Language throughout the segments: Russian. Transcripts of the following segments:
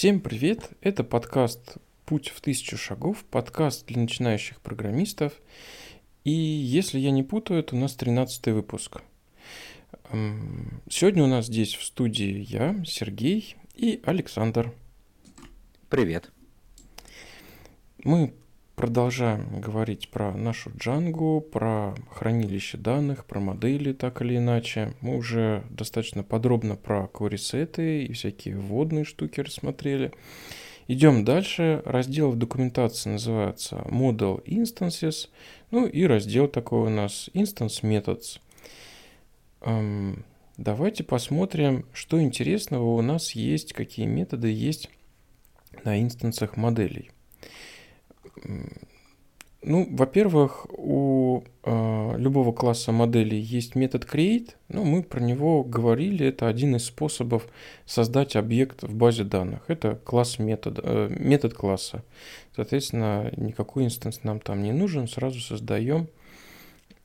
Всем привет! Это подкаст «Путь в тысячу шагов», подкаст для начинающих программистов. И если я не путаю, это у нас 13 выпуск. Сегодня у нас здесь в студии я, Сергей и Александр. Привет. Мы продолжаем говорить про нашу Django, про хранилище данных, про модели так или иначе. Мы уже достаточно подробно про query и всякие вводные штуки рассмотрели. Идем дальше. Раздел в документации называется Model Instances. Ну и раздел такой у нас Instance Methods. Эм, давайте посмотрим, что интересного у нас есть, какие методы есть на инстансах моделей. Ну, во-первых, у э, любого класса моделей есть метод create. Ну, мы про него говорили. Это один из способов создать объект в базе данных. Это класс метода, э, метод класса. Соответственно, никакой instance нам там не нужен. Сразу создаем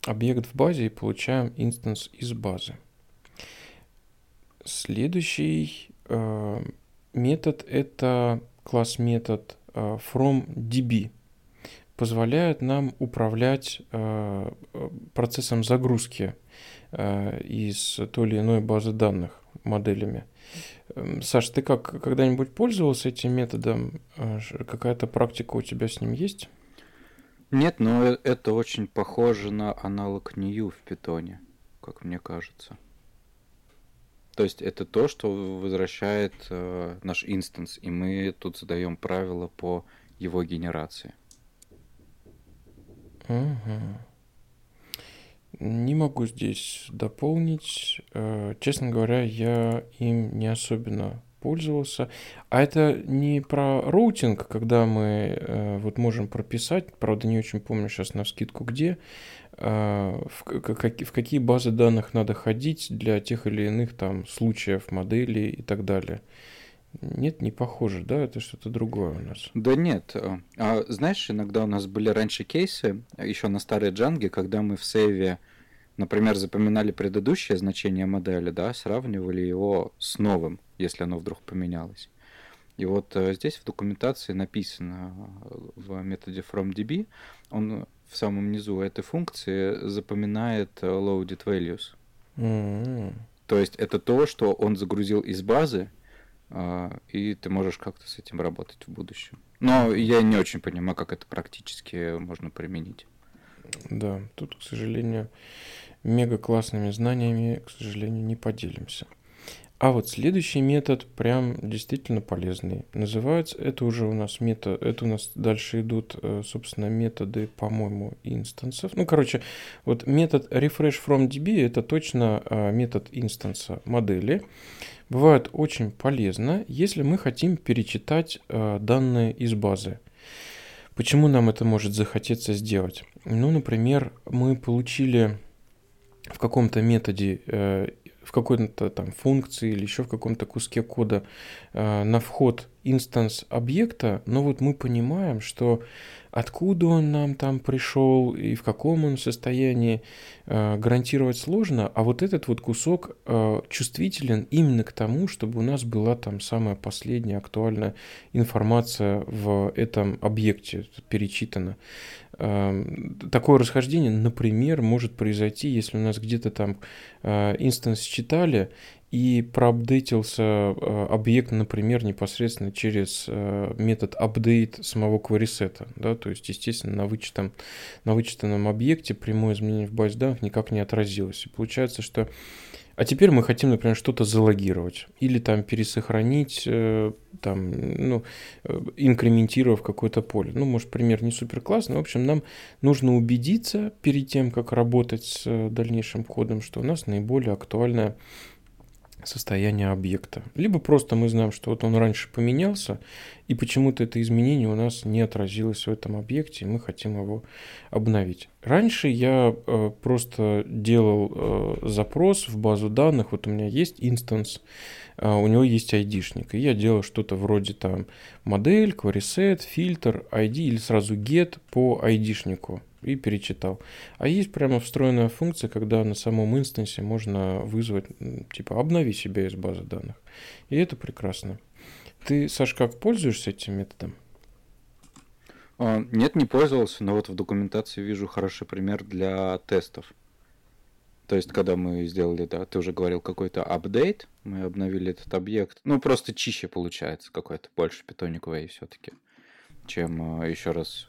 объект в базе и получаем instance из базы. Следующий э, метод это класс метод э, from DB позволяют нам управлять э, процессом загрузки э, из той или иной базы данных моделями. Эм, Саш, ты как когда-нибудь пользовался этим методом? Э, какая-то практика у тебя с ним есть? Нет, но это очень похоже на аналог new в питоне, как мне кажется. То есть это то, что возвращает э, наш инстанс, и мы тут задаем правила по его генерации. Угу. Не могу здесь дополнить. Э, честно говоря, я им не особенно пользовался. А это не про роутинг, когда мы э, вот можем прописать, правда не очень помню сейчас на скидку где, э, в, в какие базы данных надо ходить для тех или иных там случаев, моделей и так далее. Нет, не похоже, да? Это что-то другое у нас. Да нет. А, знаешь, иногда у нас были раньше кейсы, еще на старой джанге, когда мы в сейве, например, запоминали предыдущее значение модели, да, сравнивали его с новым, если оно вдруг поменялось. И вот э, здесь в документации написано э, в методе FromDB, он в самом низу этой функции запоминает э, loaded values. Mm-hmm. То есть это то, что он загрузил из базы, и ты можешь как-то с этим работать в будущем. Но я не очень понимаю, как это практически можно применить. Да, тут, к сожалению, мега классными знаниями, к сожалению, не поделимся. А вот следующий метод прям действительно полезный. Называется, это уже у нас метод, это у нас дальше идут, э, собственно, методы, по-моему, инстансов. Ну, короче, вот метод refresh from DB это точно э, метод инстанса модели бывает очень полезно, если мы хотим перечитать э, данные из базы. Почему нам это может захотеться сделать? Ну, например, мы получили в каком-то методе, в какой-то там функции или еще в каком-то куске кода э, на вход инстанс объекта, но вот мы понимаем, что откуда он нам там пришел и в каком он состоянии, э, гарантировать сложно, а вот этот вот кусок э, чувствителен именно к тому, чтобы у нас была там самая последняя актуальная информация в этом объекте перечитана. Э, такое расхождение, например, может произойти, если у нас где-то там э, инстанс читали, и проапдейтился э, объект, например, непосредственно через э, метод update самого query да, то есть, естественно, на, вычетом, на вычитанном объекте прямое изменение в базе данных никак не отразилось. И получается, что а теперь мы хотим, например, что-то залогировать или там пересохранить, э, там, ну, инкрементировав какое-то поле. Ну, может, пример не супер классный. В общем, нам нужно убедиться перед тем, как работать с дальнейшим кодом, что у нас наиболее актуальная состояние объекта. Либо просто мы знаем, что вот он раньше поменялся, и почему-то это изменение у нас не отразилось в этом объекте, и мы хотим его обновить. Раньше я э, просто делал э, запрос в базу данных, вот у меня есть инстанс, э, у него есть ID-шник, и я делал что-то вроде там модель, queryset, фильтр, ID или сразу get по ID-шнику и перечитал. А есть прямо встроенная функция, когда на самом инстансе можно вызвать, типа, обнови себя из базы данных. И это прекрасно. Ты, Саш, как пользуешься этим методом? А, нет, не пользовался, но вот в документации вижу хороший пример для тестов. То есть, когда мы сделали, да, ты уже говорил, какой-то апдейт, мы обновили этот объект. Ну, просто чище получается какой-то, больше питониковый все-таки, чем э, еще раз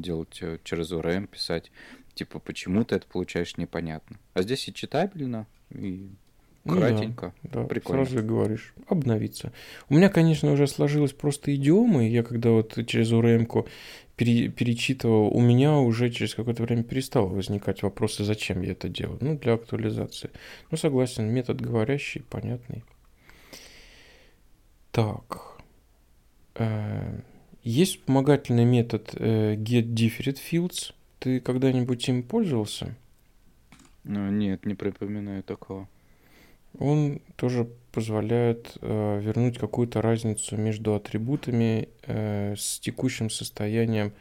делать э, через ORM, писать. Типа, почему ты это получаешь, непонятно. А здесь и читабельно, и Кратенько. Ну, да, да, Прикольно. сразу и говоришь. Обновиться. У меня, конечно, уже сложилась просто идиома, и я когда вот через пере, перечитывал, у меня уже через какое-то время перестало возникать вопросы, зачем я это делаю. Ну, для актуализации. Ну, согласен, метод говорящий, понятный. Так. Э, есть вспомогательный метод э, getDifferentFields. Ты когда-нибудь им пользовался? Ну, нет, не припоминаю такого. Он тоже позволяет э, вернуть какую-то разницу между атрибутами э, с текущим состоянием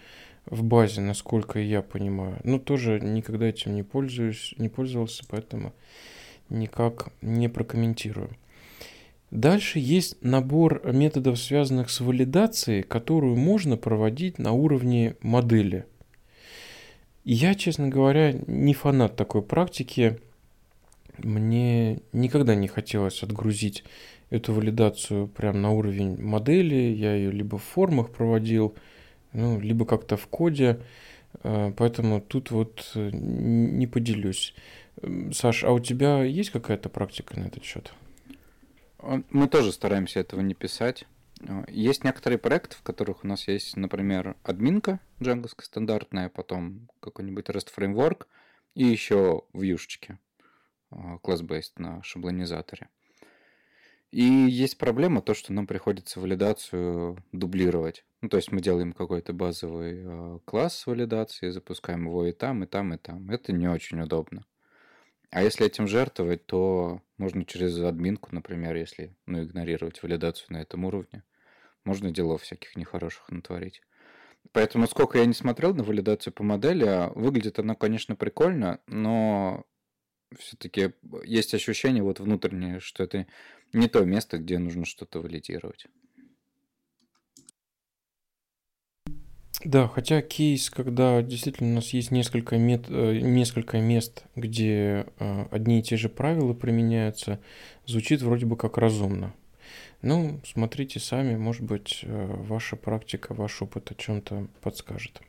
в базе, насколько я понимаю. Но тоже никогда этим не пользуюсь, не пользовался, поэтому никак не прокомментирую. Дальше есть набор методов, связанных с валидацией, которую можно проводить на уровне модели. Я, честно говоря, не фанат такой практики мне никогда не хотелось отгрузить эту валидацию прямо на уровень модели. Я ее либо в формах проводил, ну, либо как-то в коде. Э, поэтому тут вот э, не поделюсь. Саш, а у тебя есть какая-то практика на этот счет? Мы тоже стараемся этого не писать. Э, есть некоторые проекты, в которых у нас есть, например, админка джанговская стандартная, потом какой-нибудь REST фреймворк и еще вьюшечки а, на шаблонизаторе. И есть проблема то, что нам приходится валидацию дублировать. Ну, то есть мы делаем какой-то базовый э, класс валидации, запускаем его и там, и там, и там. Это не очень удобно. А если этим жертвовать, то можно через админку, например, если ну, игнорировать валидацию на этом уровне, можно делов всяких нехороших натворить. Поэтому сколько я не смотрел на валидацию по модели, а выглядит она, конечно, прикольно, но все-таки есть ощущение вот внутреннее, что это не то место, где нужно что-то валидировать. Да, хотя кейс, когда действительно у нас есть несколько, мет, э, несколько мест, где э, одни и те же правила применяются, звучит вроде бы как разумно. Ну, смотрите сами, может быть, э, ваша практика, ваш опыт о чем-то подскажет.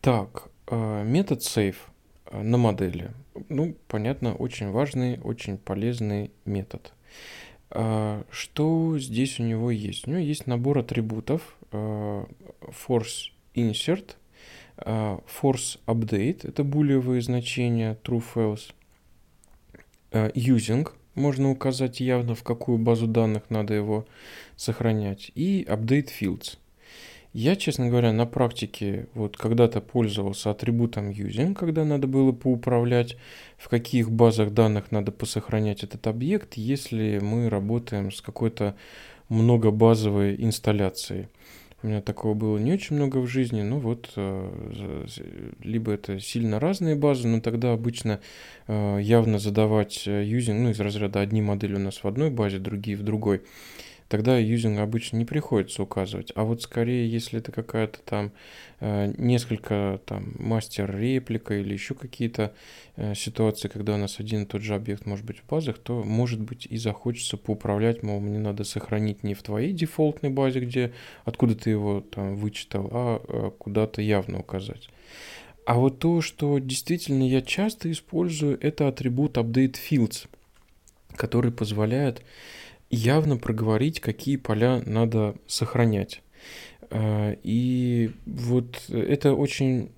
Так, метод save на модели. Ну, понятно, очень важный, очень полезный метод. Что здесь у него есть? У него есть набор атрибутов force insert, а, force update, это булевые значения true false, using, можно указать явно, в какую базу данных надо его сохранять, и update fields – я, честно говоря, на практике вот когда-то пользовался атрибутом using, когда надо было поуправлять, в каких базах данных надо посохранять этот объект, если мы работаем с какой-то многобазовой инсталляцией. У меня такого было не очень много в жизни, но вот э, либо это сильно разные базы, но тогда обычно э, явно задавать юзинг, ну из разряда одни модели у нас в одной базе, другие в другой тогда юзинг обычно не приходится указывать. А вот скорее, если это какая-то там э, несколько там мастер-реплика или еще какие-то э, ситуации, когда у нас один и тот же объект может быть в базах, то может быть и захочется поуправлять, мол, мне надо сохранить не в твоей дефолтной базе, где откуда ты его там вычитал, а э, куда-то явно указать. А вот то, что действительно я часто использую, это атрибут update fields, который позволяет явно проговорить, какие поля надо сохранять. А, и вот это очень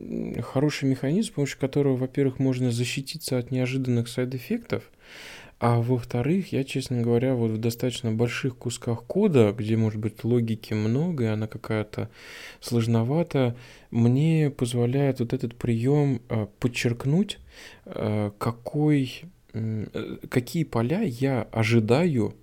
хороший механизм, с помощью которого, во-первых, можно защититься от неожиданных сайд-эффектов, а во-вторых, я, честно говоря, вот в достаточно больших кусках кода, где, может быть, логики много, и она какая-то сложновата, мне позволяет вот этот прием а, подчеркнуть, а, какой, какие поля я ожидаю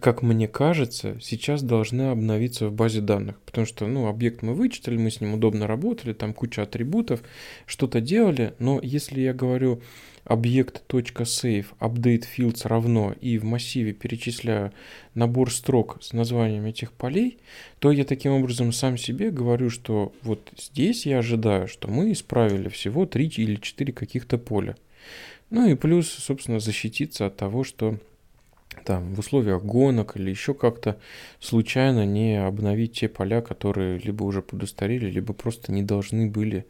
как мне кажется, сейчас должны обновиться в базе данных. Потому что, ну, объект мы вычитали, мы с ним удобно работали, там куча атрибутов, что-то делали. Но если я говорю объект.save update fields равно и в массиве перечисляю набор строк с названием этих полей, то я таким образом сам себе говорю, что вот здесь я ожидаю, что мы исправили всего 3 или 4 каких-то поля. Ну и плюс, собственно, защититься от того, что там в условиях гонок или еще как-то случайно не обновить те поля, которые либо уже подустарели, либо просто не должны были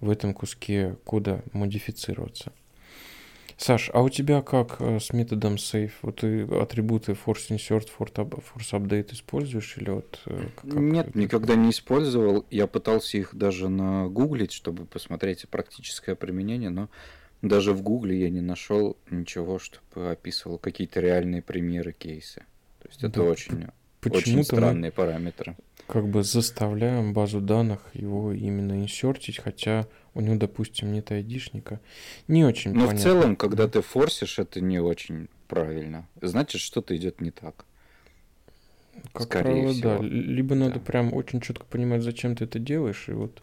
в этом куске кода модифицироваться. Саш, а у тебя как э, с методом save? Вот ты атрибуты force insert, force update используешь или вот э, как, Нет, никогда не использовал. Я пытался их даже нагуглить, чтобы посмотреть практическое применение, но даже в Гугле я не нашел ничего, чтобы описывал какие-то реальные примеры кейсы. То есть это да, очень, очень странные параметры. Как бы заставляем базу данных его именно инсертить, хотя у него, допустим, нет айдишника. Не очень Но понятно. в целом, когда ты форсишь, это не очень правильно. Значит, что-то идет не так. Как Скорее правило, всего. да. Либо да. надо прям очень четко понимать, зачем ты это делаешь, и вот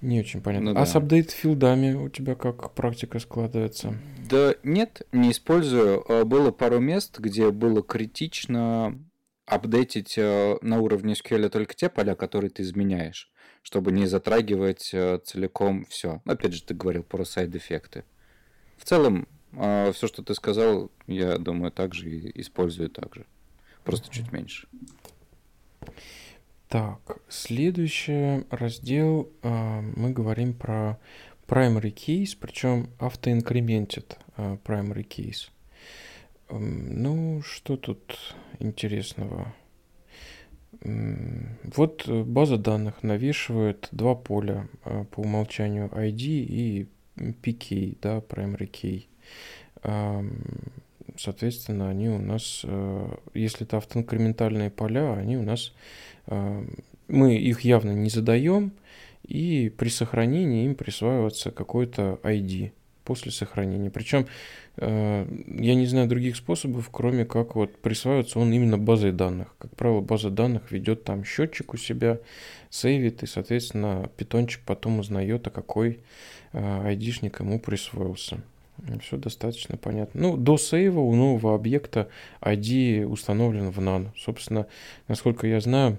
не очень понятно. Ну, а да. с апдейт филдами у тебя как практика складывается? Да нет, не использую. А, было пару мест, где было критично апдейтить а, на уровне SQL только те поля, которые ты изменяешь, чтобы не затрагивать а, целиком все. Опять же, ты говорил про сайд-эффекты. В целом, все, что ты сказал, я думаю, также и использую также. Просто чуть меньше. Так, следующий раздел э, мы говорим про primary case, причем автоинкрементит э, primary case. Э, ну, что тут интересного? Вот база данных навешивает два поля э, по умолчанию ID и PK, да, primary key. Соответственно, они у нас, э, если это автоинкрементальные поля, они у нас мы их явно не задаем, и при сохранении им присваивается какой-то ID после сохранения. Причем э, я не знаю других способов, кроме как вот присваивается он именно базой данных. Как правило, база данных ведет там счетчик у себя, сейвит, и, соответственно, питончик потом узнает, а какой э, айдишник ему присвоился. Все достаточно понятно. Ну, до сейва у нового объекта ID установлен в none. Собственно, насколько я знаю,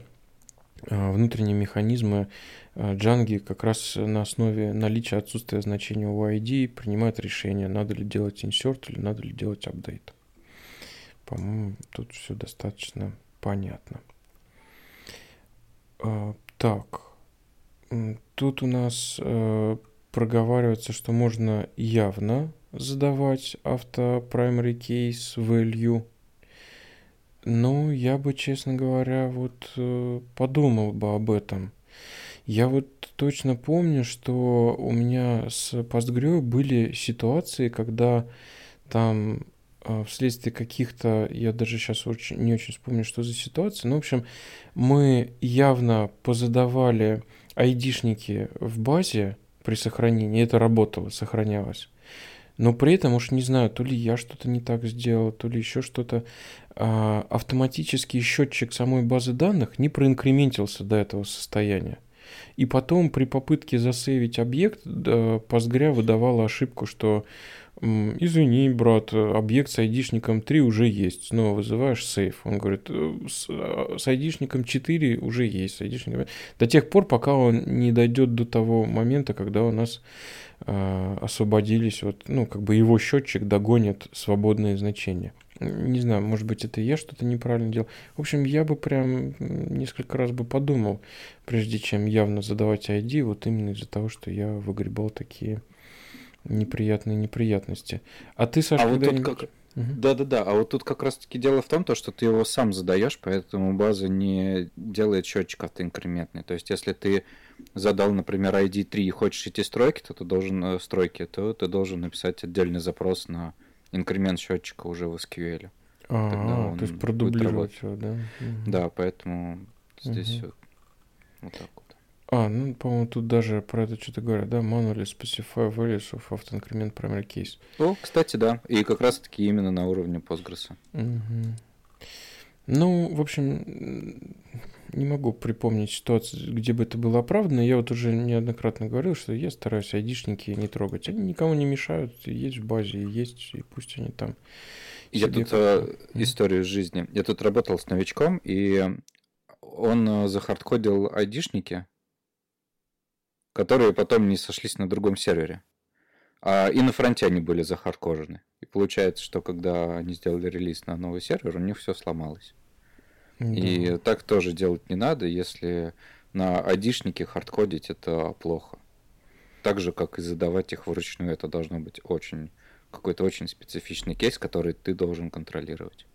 внутренние механизмы Django как раз на основе наличия отсутствия значения у ID принимают решение, надо ли делать insert или надо ли делать update. По-моему, тут все достаточно понятно. А, так, тут у нас э, проговаривается, что можно явно задавать авто primary case value ну, я бы, честно говоря, вот э, подумал бы об этом. Я вот точно помню, что у меня с Postgre были ситуации, когда там э, вследствие каких-то, я даже сейчас очень, не очень вспомню, что за ситуация, но, в общем, мы явно позадавали айдишники в базе при сохранении, это работало, сохранялось. Но при этом уж не знаю, то ли я что-то не так сделал, то ли еще что-то. А, автоматический счетчик самой базы данных не проинкрементился до этого состояния. И потом при попытке засейвить объект Postgre выдавала ошибку, что извини, брат, объект с айдишником 3 уже есть. Снова вызываешь сейф. Он говорит, «Э, с, а, с айдишником 4 уже есть. С айдишником... До тех пор, пока он не дойдет до того момента, когда у нас э, освободились, вот, ну, как бы его счетчик догонит свободные значения. Не знаю, может быть, это я что-то неправильно делал. В общем, я бы прям несколько раз бы подумал, прежде чем явно задавать ID, вот именно из-за того, что я выгребал такие неприятные неприятности. А ты, Саша, а вот тут как... Да-да-да, а вот тут как раз-таки дело в том, то, что ты его сам задаешь, поэтому база не делает счетчик автоинкрементный. То есть, если ты задал, например, ID 3 и хочешь эти стройки, то ты должен э, стройки, то ты должен написать отдельный запрос на инкремент счетчика уже в SQL. А, то есть продублировать его, да? Да, поэтому здесь вот, вот так вот. А, ну, по-моему, тут даже про это что-то говорят, да? Manually specify values of auto increment primary case. О, кстати, да. И как раз-таки именно на уровне Postgres. Угу. Ну, в общем, не могу припомнить ситуацию, где бы это было оправдано. Я вот уже неоднократно говорил, что я стараюсь айдишники не трогать. Они никому не мешают, есть в базе, есть, и пусть они там. Я тут э, историю жизни. Я тут работал с новичком, и он э, захардкодил айдишники, которые потом не сошлись на другом сервере. А и на фронте они были захардкожены. И получается, что когда они сделали релиз на новый сервер, у них все сломалось. Да. И так тоже делать не надо, если на айдишнике хардкодить это плохо. Так же, как и задавать их вручную, это должно быть очень какой-то очень специфичный кейс, который ты должен контролировать.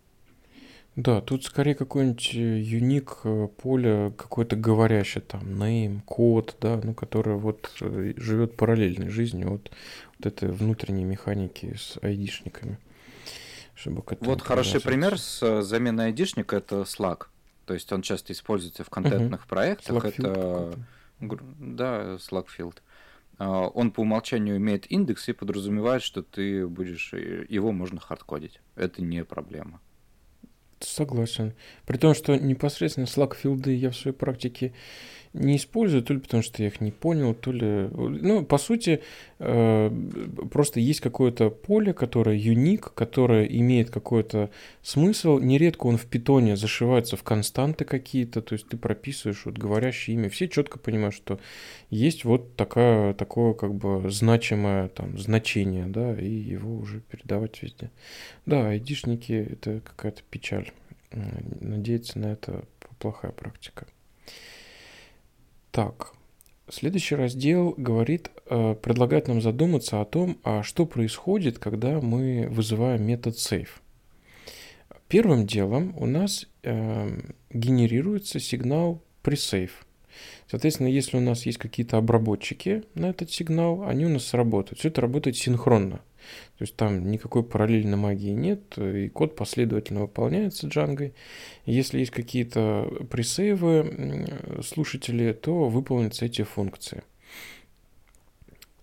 Да, тут скорее какой-нибудь э, юник э, поле, какой-то говорящий там, name, код, да, ну, который вот э, живет параллельной жизнью от вот этой внутренней механики с айдишниками. Чтобы вот хороший пример с заменой айдишника это Slack. То есть он часто используется в контентных угу. проектах. Slackfield это да, Slackfield. А, он по умолчанию имеет индекс и подразумевает, что ты будешь его можно хардкодить. Это не проблема. Согласен. При том, что непосредственно Slack филды я в своей практике не использую, то ли потому, что я их не понял, то ли... Ну, по сути, э, просто есть какое-то поле, которое юник, которое имеет какой-то смысл. Нередко он в питоне зашивается в константы какие-то, то есть ты прописываешь вот говорящее имя. Все четко понимают, что есть вот такая, такое как бы значимое там значение, да, и его уже передавать везде. Да, айдишники — это какая-то печаль. Надеяться на это плохая практика. Так, следующий раздел говорит, э, предлагает нам задуматься о том, а что происходит, когда мы вызываем метод save. Первым делом у нас э, генерируется сигнал pre-save. Соответственно, если у нас есть какие-то обработчики на этот сигнал, они у нас сработают. Все это работает синхронно. То есть там никакой параллельной магии нет, и код последовательно выполняется джангой. Если есть какие-то пресейвы слушатели, то выполнятся эти функции.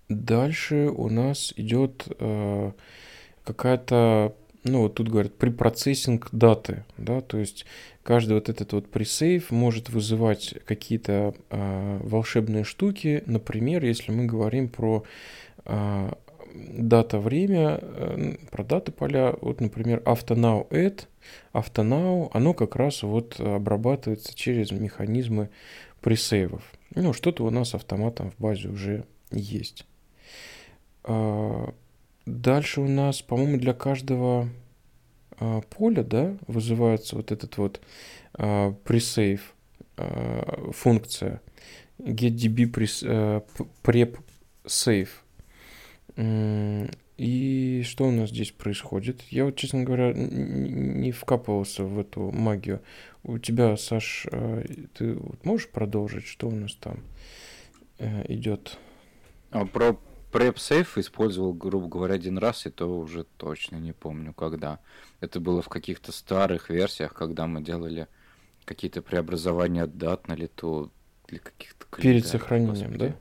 Дальше у нас идет э, какая-то, ну вот тут говорят, препроцессинг даты, да, то есть каждый вот этот вот пресейв может вызывать какие-то э, волшебные штуки, например, если мы говорим про э, дата, время, э, про даты поля, вот, например, AutoNow add, AutoNow, оно как раз вот обрабатывается через механизмы пресейвов. Ну, что-то у нас автоматом в базе уже есть. А, дальше у нас, по-моему, для каждого а, поля, да, вызывается вот этот вот пресейв функция getDB prep save и что у нас здесь происходит? Я вот, честно говоря, не вкапывался в эту магию. У тебя, Саш, а, ты можешь продолжить, что у нас там э, идет? А про PrepSafe использовал, грубо говоря, один раз, и то уже точно не помню, когда. Это было в каких-то старых версиях, когда мы делали какие-то преобразования дат на лету для каких-то... Перед сохранением, Господи.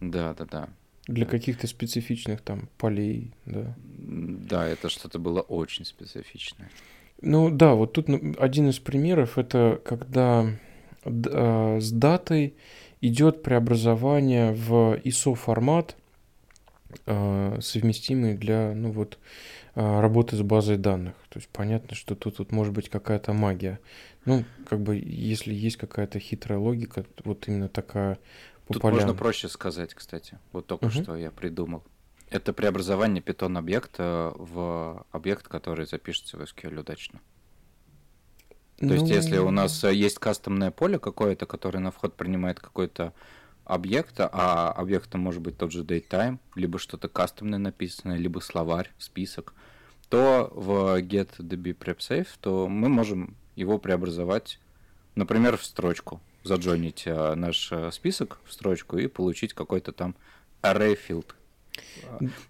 да? Да, да, да. Для каких-то специфичных там полей, да. Да, это что-то было очень специфичное. Ну да, вот тут один из примеров это когда э, с датой идет преобразование в ISO формат, э, совместимый для ну вот э, работы с базой данных. То есть понятно, что тут вот может быть какая-то магия. Ну, как бы, если есть какая-то хитрая логика, вот именно такая по Тут полям. можно проще сказать, кстати. Вот только угу. что я придумал. Это преобразование питон объекта в объект, который запишется в SQL удачно. То ну... есть, если у нас э, есть кастомное поле какое-то, которое на вход принимает какой-то объект, а объектом может быть тот же datetime, либо что-то кастомное написанное, либо словарь, список, то в getDB то мы можем его преобразовать, например, в строчку заджойнить э, наш э, список в строчку и получить какой-то там array field.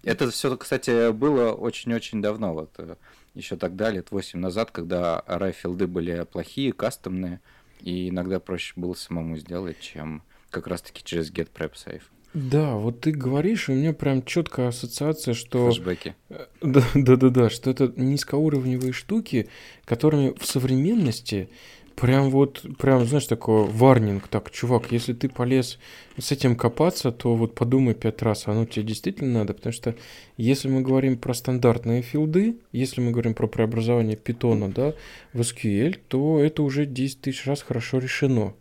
Это все, кстати, было очень-очень давно, вот э, еще тогда, лет 8 назад, когда array были плохие, кастомные, и иногда проще было самому сделать, чем как раз-таки через get prep save. Да, вот ты говоришь, и у меня прям четкая ассоциация, что... Флэшбэки. Да, да, да, да, что это низкоуровневые штуки, которыми в современности прям вот, прям, знаешь, такой варнинг, так, чувак, если ты полез с этим копаться, то вот подумай пять раз, оно тебе действительно надо, потому что если мы говорим про стандартные филды, если мы говорим про преобразование питона, да, в SQL, то это уже 10 тысяч раз хорошо решено.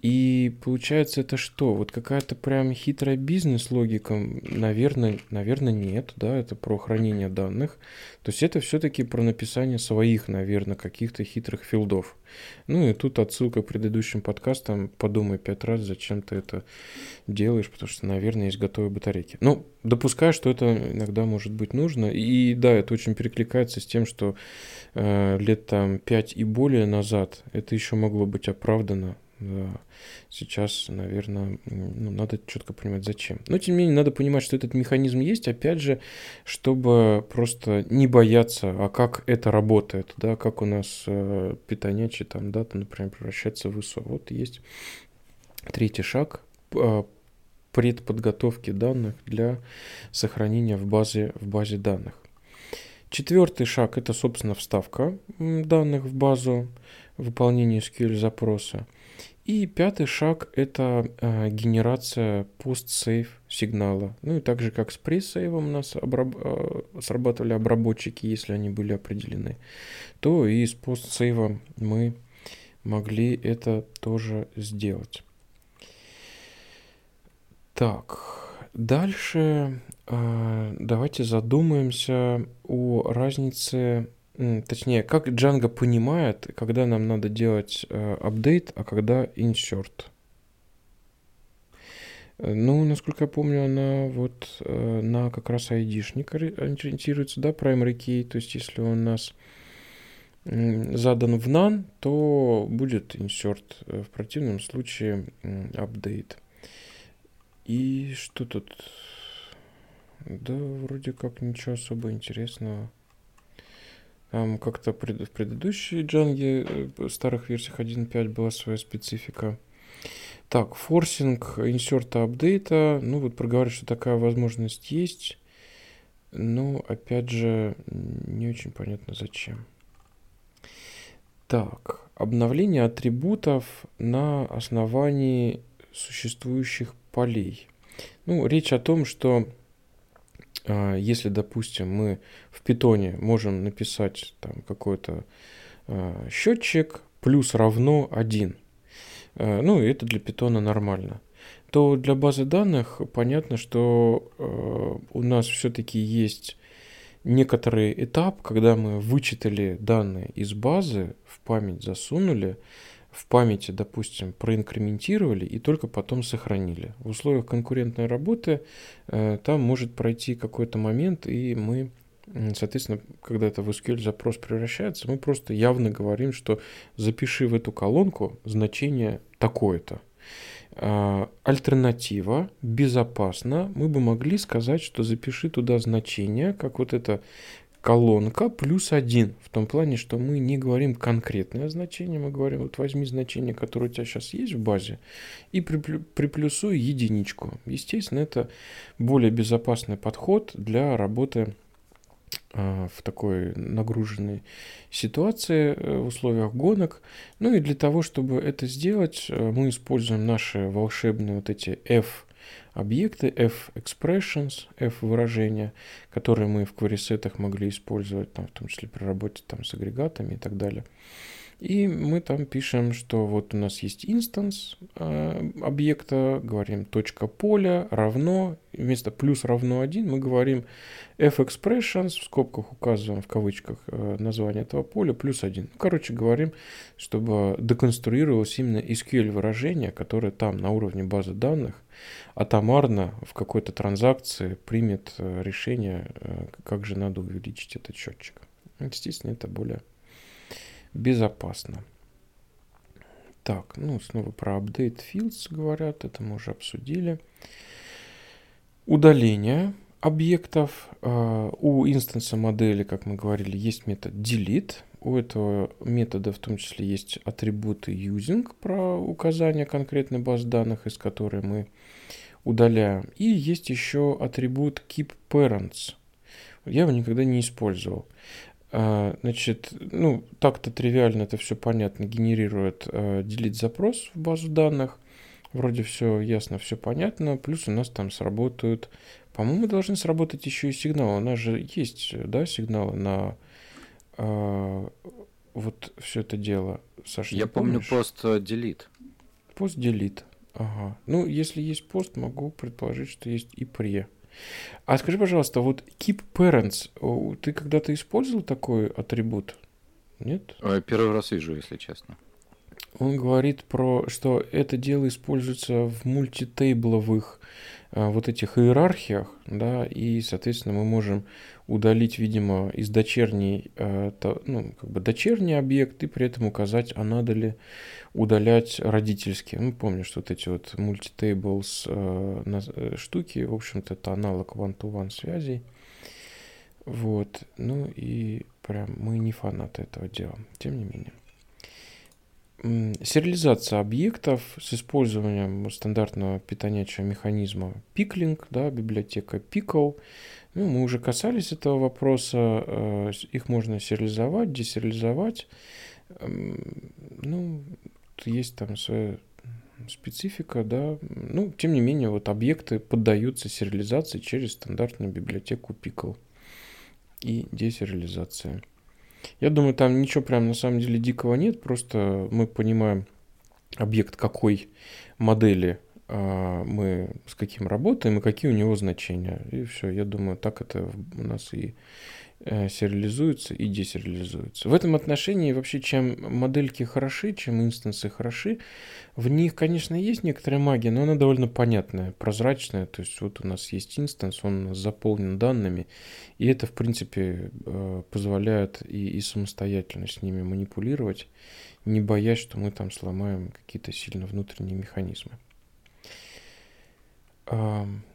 И получается это что? Вот какая-то прям хитрая бизнес-логика? Наверное, наверное, нет, да, это про хранение данных. То есть это все-таки про написание своих, наверное, каких-то хитрых филдов. Ну и тут отсылка к предыдущим подкастам. Подумай пять раз, зачем ты это делаешь, потому что, наверное, есть готовые батарейки. Ну, допускаю, что это иногда может быть нужно. И да, это очень перекликается с тем, что э, лет там пять и более назад это еще могло быть оправдано да. Сейчас, наверное, ну, надо четко понимать, зачем. Но, тем не менее, надо понимать, что этот механизм есть, опять же, чтобы просто не бояться, а как это работает, да, как у нас э, питонячий там дата, например, превращается в ISO. Вот есть третий шаг э, предподготовки данных для сохранения в базе, в базе данных. Четвертый шаг – это, собственно, вставка данных в базу, выполнение SQL запроса. И пятый шаг – это э, генерация пост-сейв сигнала. Ну и так же, как с пресс-сейвом у нас обраб... э, срабатывали обработчики, если они были определены, то и с пост-сейвом мы могли это тоже сделать. Так, дальше э, давайте задумаемся о разнице Точнее, как Django понимает, когда нам надо делать э, апдейт, а когда insert. Э, ну, насколько я помню, она вот э, на как раз ID-шник ориентируется, да, primary key. То есть, если он у нас задан в none, то будет insert. В противном случае update. И что тут? Да, вроде как ничего особо интересного. Как-то в предыдущей джанге, э, старых версиях 1.5 была своя специфика. Так, форсинг инсерта апдейта. Ну, вот проговариваю, что такая возможность есть. Но, опять же, не очень понятно зачем. Так, обновление атрибутов на основании существующих полей. Ну, речь о том, что если, допустим, мы в питоне можем написать там какой-то а, счетчик плюс равно 1, а, ну, это для питона нормально, то для базы данных понятно, что у нас все-таки есть некоторый этап, когда мы вычитали данные из базы, в память засунули, в памяти, допустим, проинкрементировали и только потом сохранили. В условиях конкурентной работы э, там может пройти какой-то момент, и мы, соответственно, когда это в SQL запрос превращается, мы просто явно говорим, что запиши в эту колонку значение такое-то. Э, альтернатива, безопасно, мы бы могли сказать, что запиши туда значение, как вот это колонка плюс один. В том плане, что мы не говорим конкретное значение, мы говорим, вот возьми значение, которое у тебя сейчас есть в базе, и приплюсуй единичку. Естественно, это более безопасный подход для работы а, в такой нагруженной ситуации э, в условиях гонок. Ну и для того, чтобы это сделать, э, мы используем наши волшебные вот эти F объекты, f-expressions, f-выражения, которые мы в query-сетах могли использовать, там, в том числе при работе там, с агрегатами и так далее. И мы там пишем, что вот у нас есть инстанс э, объекта, говорим точка поля равно, вместо плюс равно 1 мы говорим f-expressions, в скобках указываем в кавычках э, название этого поля, плюс 1. Ну, короче, говорим, чтобы деконструировалось именно SQL выражение, которое там на уровне базы данных атомарно в какой-то транзакции примет э, решение, э, как же надо увеличить этот счетчик. Естественно, это более безопасно. Так, ну снова про update fields говорят, это мы уже обсудили. Удаление объектов. А, у инстанса модели, как мы говорили, есть метод delete. У этого метода в том числе есть атрибуты using про указание конкретной баз данных, из которой мы удаляем. И есть еще атрибут keep parents. Я его никогда не использовал. А, значит, ну, так-то тривиально это все понятно, генерирует э, делить запрос в базу данных. Вроде все ясно, все понятно. Плюс у нас там сработают, по-моему, должны сработать еще и сигналы. У нас же есть, да, сигналы на э, вот все это дело. Саша, Я помню пост delete. Пост delete. Ага. Ну, если есть пост, могу предположить, что есть и пре. А скажи, пожалуйста, вот keep parents, ты когда-то использовал такой атрибут? Нет? Э, первый раз вижу, если честно. Он говорит про, что это дело используется в мультитейбловых вот этих иерархиях, да, и, соответственно, мы можем удалить, видимо, из дочерней, а, ну, как бы дочерний объект и при этом указать, а надо ли удалять родительские. Ну, что вот эти вот multitables э, штуки, в общем-то, это аналог one-to-one связей. Вот, ну и прям мы не фанаты этого дела, тем не менее сериализация объектов с использованием стандартного питонячего механизма пиклинг, да, библиотека Pickle. Ну, мы уже касались этого вопроса. Э, их можно сериализовать, десериализовать. Ну, есть там своя специфика, да. Ну, тем не менее, вот объекты поддаются сериализации через стандартную библиотеку Pickle и десериализация. Я думаю, там ничего прям на самом деле дикого нет, просто мы понимаем объект какой модели а, мы с каким работаем и какие у него значения. И все, я думаю, так это у нас и сериализуются и десериализуются. В этом отношении вообще, чем модельки хороши, чем инстансы хороши, в них, конечно, есть некоторая магия, но она довольно понятная, прозрачная. То есть вот у нас есть инстанс, он заполнен данными, и это, в принципе, э, позволяет и, и самостоятельно с ними манипулировать, не боясь, что мы там сломаем какие-то сильно внутренние механизмы.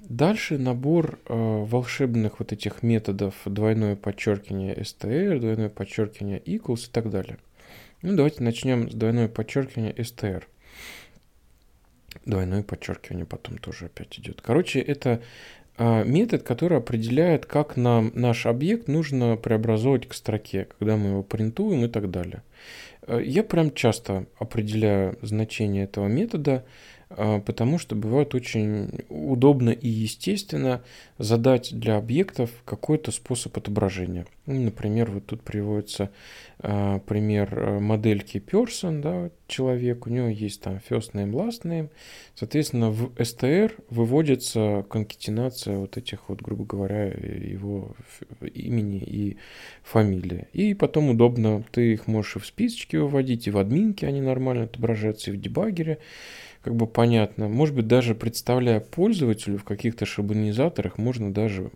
Дальше набор э, волшебных вот этих методов двойное подчеркивание str, двойное подчеркивание equals и так далее. Ну, давайте начнем с двойное подчеркивание str. Двойное подчеркивание потом тоже опять идет. Короче, это а, метод, который определяет, как нам наш объект нужно преобразовать к строке, когда мы его принтуем и так далее. Э, я прям часто определяю значение этого метода, а, потому что бывает очень удобно и естественно задать для объектов какой-то способ отображения. Ну, например, вот тут приводится а, пример э, модельки person, да, человек, у него есть там first name, last name. Соответственно, в str выводится конкетинация вот этих вот, грубо говоря, его имени и фамилии. И потом удобно, ты их можешь и в списочке выводить, и в админке они нормально отображаются, и в дебагере как бы понятно. Может быть, даже представляя пользователю в каких-то шаблонизаторах, можно даже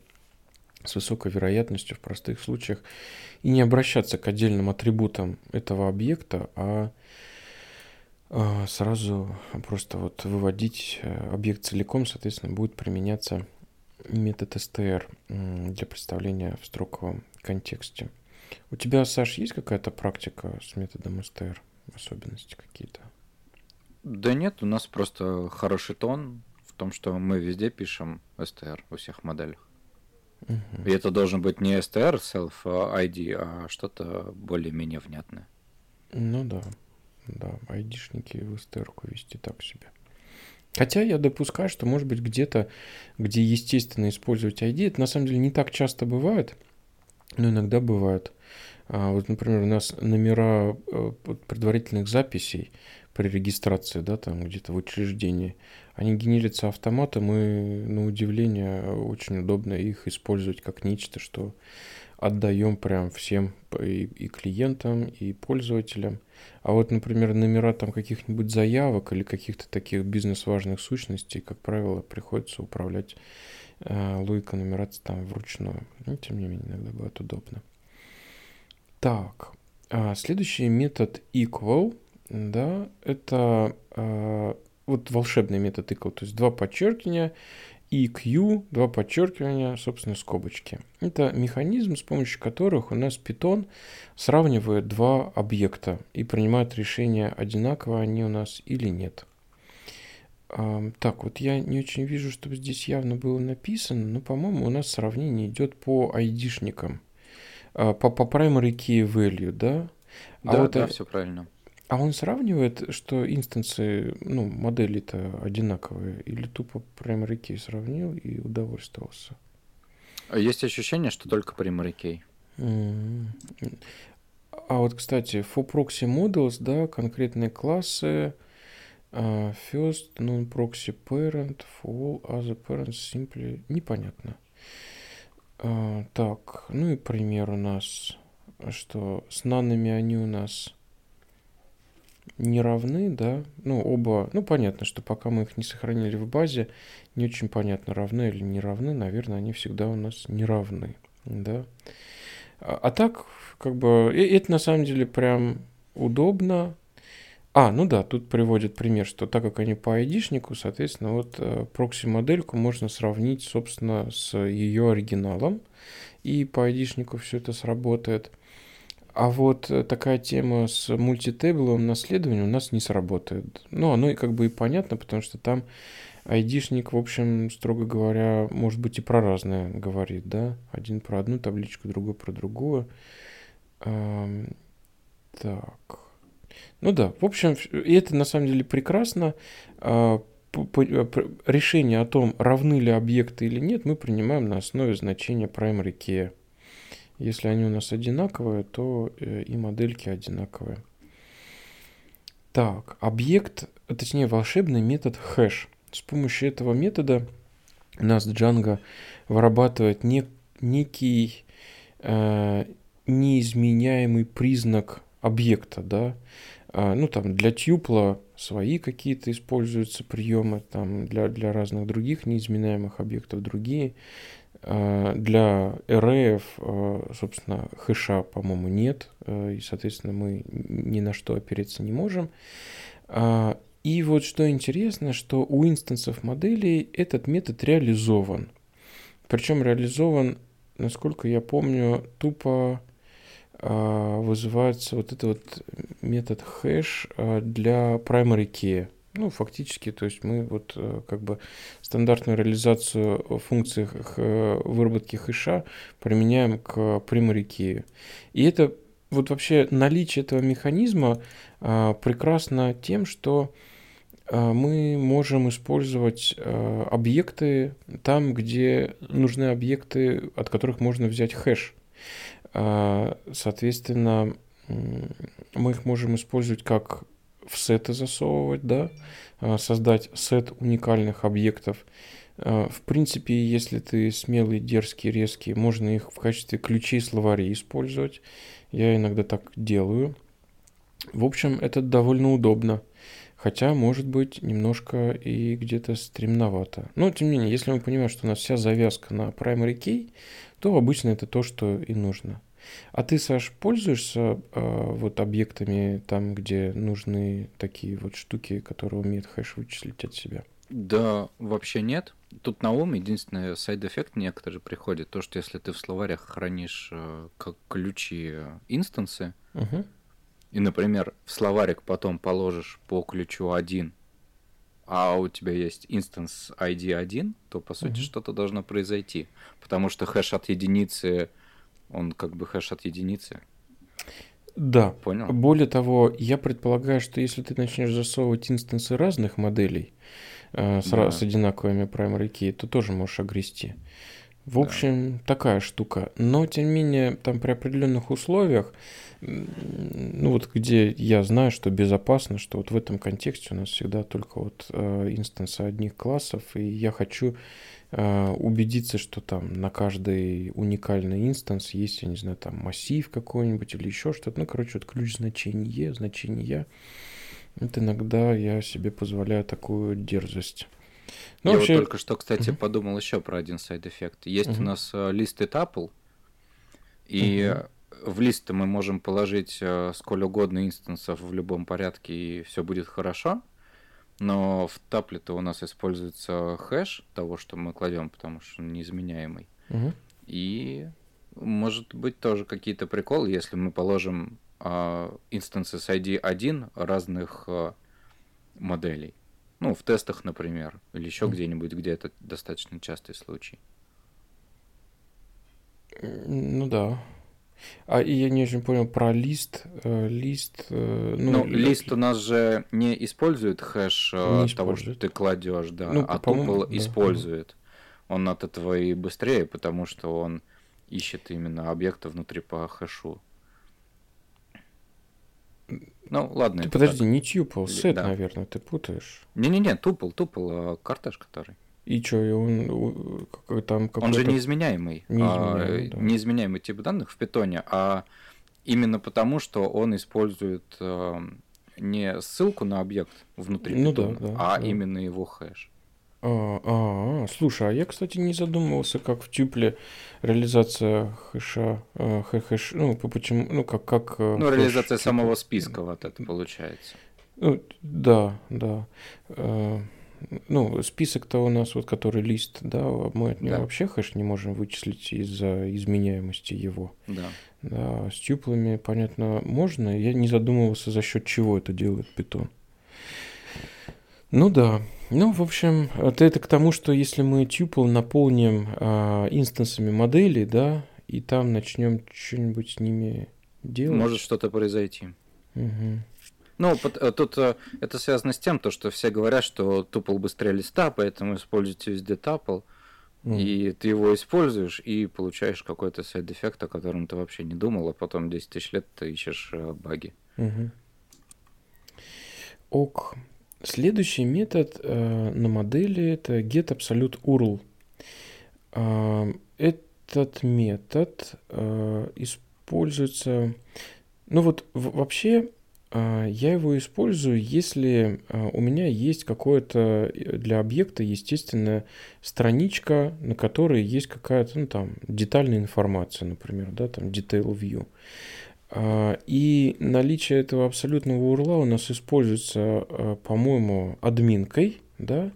с высокой вероятностью в простых случаях и не обращаться к отдельным атрибутам этого объекта, а, а сразу просто вот выводить э, объект целиком, соответственно, будет применяться метод str для представления в строковом контексте. У тебя, Саш, есть какая-то практика с методом str? Особенности какие-то? Да нет, у нас просто хороший тон в том, что мы везде пишем STR во всех моделях. Угу. И это должен быть не STR self ID, а что-то более-менее внятное. Ну да, да, айдишники в STR вести так себе. Хотя я допускаю, что может быть где-то, где естественно использовать ID, это на самом деле не так часто бывает, но иногда бывает. А вот, например, у нас номера э, предварительных записей при регистрации, да, там где-то в учреждении, они генерятся автоматом, и на удивление очень удобно их использовать как нечто, что отдаем прям всем и, и клиентам, и пользователям. А вот, например, номера там каких-нибудь заявок или каких-то таких бизнес-важных сущностей, как правило, приходится управлять э, логикой нумерации там вручную. Но, ну, тем не менее, иногда бывает удобно. Так, а следующий метод equal – да, это э, вот волшебный метод equal, то есть два подчеркивания и Q, два подчеркивания, собственно, скобочки. Это механизм, с помощью которых у нас Python сравнивает два объекта и принимает решение, одинаково они у нас или нет. Э, так, вот я не очень вижу, чтобы здесь явно было написано, но, по-моему, у нас сравнение идет по айдишникам. а, по, по primary key value, да? А да, вот да, это... все правильно. А он сравнивает, что инстансы, ну, модели-то одинаковые, или тупо primary key сравнил и удовольствовался? Есть ощущение, что только primary key. Mm-hmm. А вот, кстати, for proxy models, да, конкретные классы, uh, first, non-proxy parent, for all other parents simply, непонятно. Uh, так, ну и пример у нас, что с нанами они у нас не равны, да, ну, оба, ну, понятно, что пока мы их не сохранили в базе, не очень понятно, равны или не равны, наверное, они всегда у нас не равны, да. А, а так, как бы, это на самом деле прям удобно. А, ну да, тут приводит пример, что так как они по айдишнику, соответственно, вот э, прокси-модельку можно сравнить, собственно, с ее оригиналом, и по айдишнику все это сработает. А вот э, такая тема с мультитейбловым наследованием у нас не сработает. Ну, оно и как бы и понятно, потому что там айдишник, в общем, строго говоря, может быть и про разное говорит, да? Один про одну табличку, другой про другую. Эм, так. Ну да, в общем, и это на самом деле прекрасно. Э, решение о том, равны ли объекты или нет, мы принимаем на основе значения primary key. Если они у нас одинаковые, то э, и модельки одинаковые. Так, объект, точнее волшебный метод хэш. С помощью этого метода у нас Django вырабатывает не, некий э, неизменяемый признак объекта, да. А, ну, там для тюпла свои какие-то используются приемы, там для, для разных других неизменяемых объектов другие. А, для array, а, собственно, хэша, по-моему, нет, а, и, соответственно, мы ни на что опереться не можем. И вот что интересно, что у инстансов моделей этот метод реализован. Причем реализован, насколько я помню, тупо вызывается вот этот вот метод хэш для primary key. Ну, фактически, то есть мы вот э, как бы стандартную реализацию функций э, выработки хэша применяем к key. И это вот вообще наличие этого механизма а, прекрасно тем, что мы можем использовать объекты там, где нужны объекты, от которых можно взять хэш. Соответственно, мы их можем использовать как в сеты засовывать, да, а, создать сет уникальных объектов. А, в принципе, если ты смелый, дерзкий, резкий, можно их в качестве ключей словарей использовать. Я иногда так делаю. В общем, это довольно удобно. Хотя, может быть, немножко и где-то стремновато. Но, тем не менее, если мы понимаем, что у нас вся завязка на primary key, то обычно это то, что и нужно. А ты, Саш, пользуешься э, вот объектами там, где нужны такие вот штуки, которые умеют хэш вычислить от себя? Да, вообще нет. Тут на ум единственный сайд-эффект некоторые приходит, то, что если ты в словарях хранишь э, как ключи инстансы, угу. и, например, в словарик потом положишь по ключу 1, а у тебя есть инстанс ID 1, то, по сути, угу. что-то должно произойти. Потому что хэш от единицы он как бы хэш от единицы. Да. Понял? Более того, я предполагаю, что если ты начнешь засовывать инстансы разных моделей э, с, да. с одинаковыми primary key, то тоже можешь огрести. В общем, да. такая штука. Но, тем не менее, там при определенных условиях, ну вот где я знаю, что безопасно, что вот в этом контексте у нас всегда только вот э, инстансы одних классов, и я хочу убедиться, что там на каждый уникальный инстанс есть, я не знаю, там массив какой-нибудь или еще что-то. Ну, короче, вот ключ значения, значения. Вот иногда я себе позволяю такую дерзость. Ну, я вообще... вот только что, кстати, uh-huh. подумал еще про один сайд-эффект. Есть uh-huh. у нас э, лист и тапл, и uh-huh. в лист мы можем положить э, сколь угодно инстансов в любом порядке, и все будет хорошо. Но в тапле-то у нас используется хэш того, что мы кладем, потому что он неизменяемый. Угу. И может быть тоже какие-то приколы, если мы положим э, инстансы с ID 1 разных э, моделей. Ну, в тестах, например, или еще mm. где-нибудь, где это достаточно частый случай. Ну да. А и я не очень понял про лист. э, Лист. э, Ну, Ну, лист у нас же не использует хэш э, Не того, что ты кладешь, да, Ну, а тупл да. использует. Он от этого и быстрее, потому что он ищет именно объекты внутри по хэшу. Ну, ладно. Ты подожди, так. не тюпл, сет, да. наверное, ты путаешь. Не-не-не, тупл, тупл, кортеж который. И что, и он у, какой там Он же какой-то... неизменяемый. Неизменяемый, А, да. неизменяемый тип данных в питоне, а именно потому, что он использует э, не ссылку на объект внутри Ну да, питона, да, а да. именно его хэш. А, а, а, слушай, а я, кстати, не задумывался, как в тюпле реализация хэша, э, хэ- хэш, ну, по- почему, ну, как, как... э, Ну, хэш реализация тюпла. самого списка вот это получается. Ну, да, да. Э, Ну, список-то у нас, вот, который лист, да, мы от него Да. вообще хэш не можем вычислить из-за изменяемости его. Да. Да, с тюплами, понятно, можно. Я не задумывался, за счет чего это делает питон. Ну да. Ну, в общем, это, это к тому, что если мы тюпл наполним а, инстансами моделей, да, и там начнем что-нибудь с ними делать. Может что-то произойти. Мгм. Ну, э, тут э, это связано с тем, то, что все говорят, что тупл быстрее листа, поэтому используйте везде тапл, и ты его используешь, и получаешь какой-то сайд-эффект, о котором ты вообще не думал, а потом 10 тысяч лет ты ищешь э, баги. Ок. Следующий метод э, на модели это get absolute URL. А, этот метод э, используется, ну вот в- вообще я его использую, если а, у меня есть какое-то э, для объекта естественная страничка, на которой есть какая-то, ну там, детальная информация, например, да, там, detail view. А, И наличие этого абсолютного урла у нас используется, а, по-моему, админкой, да,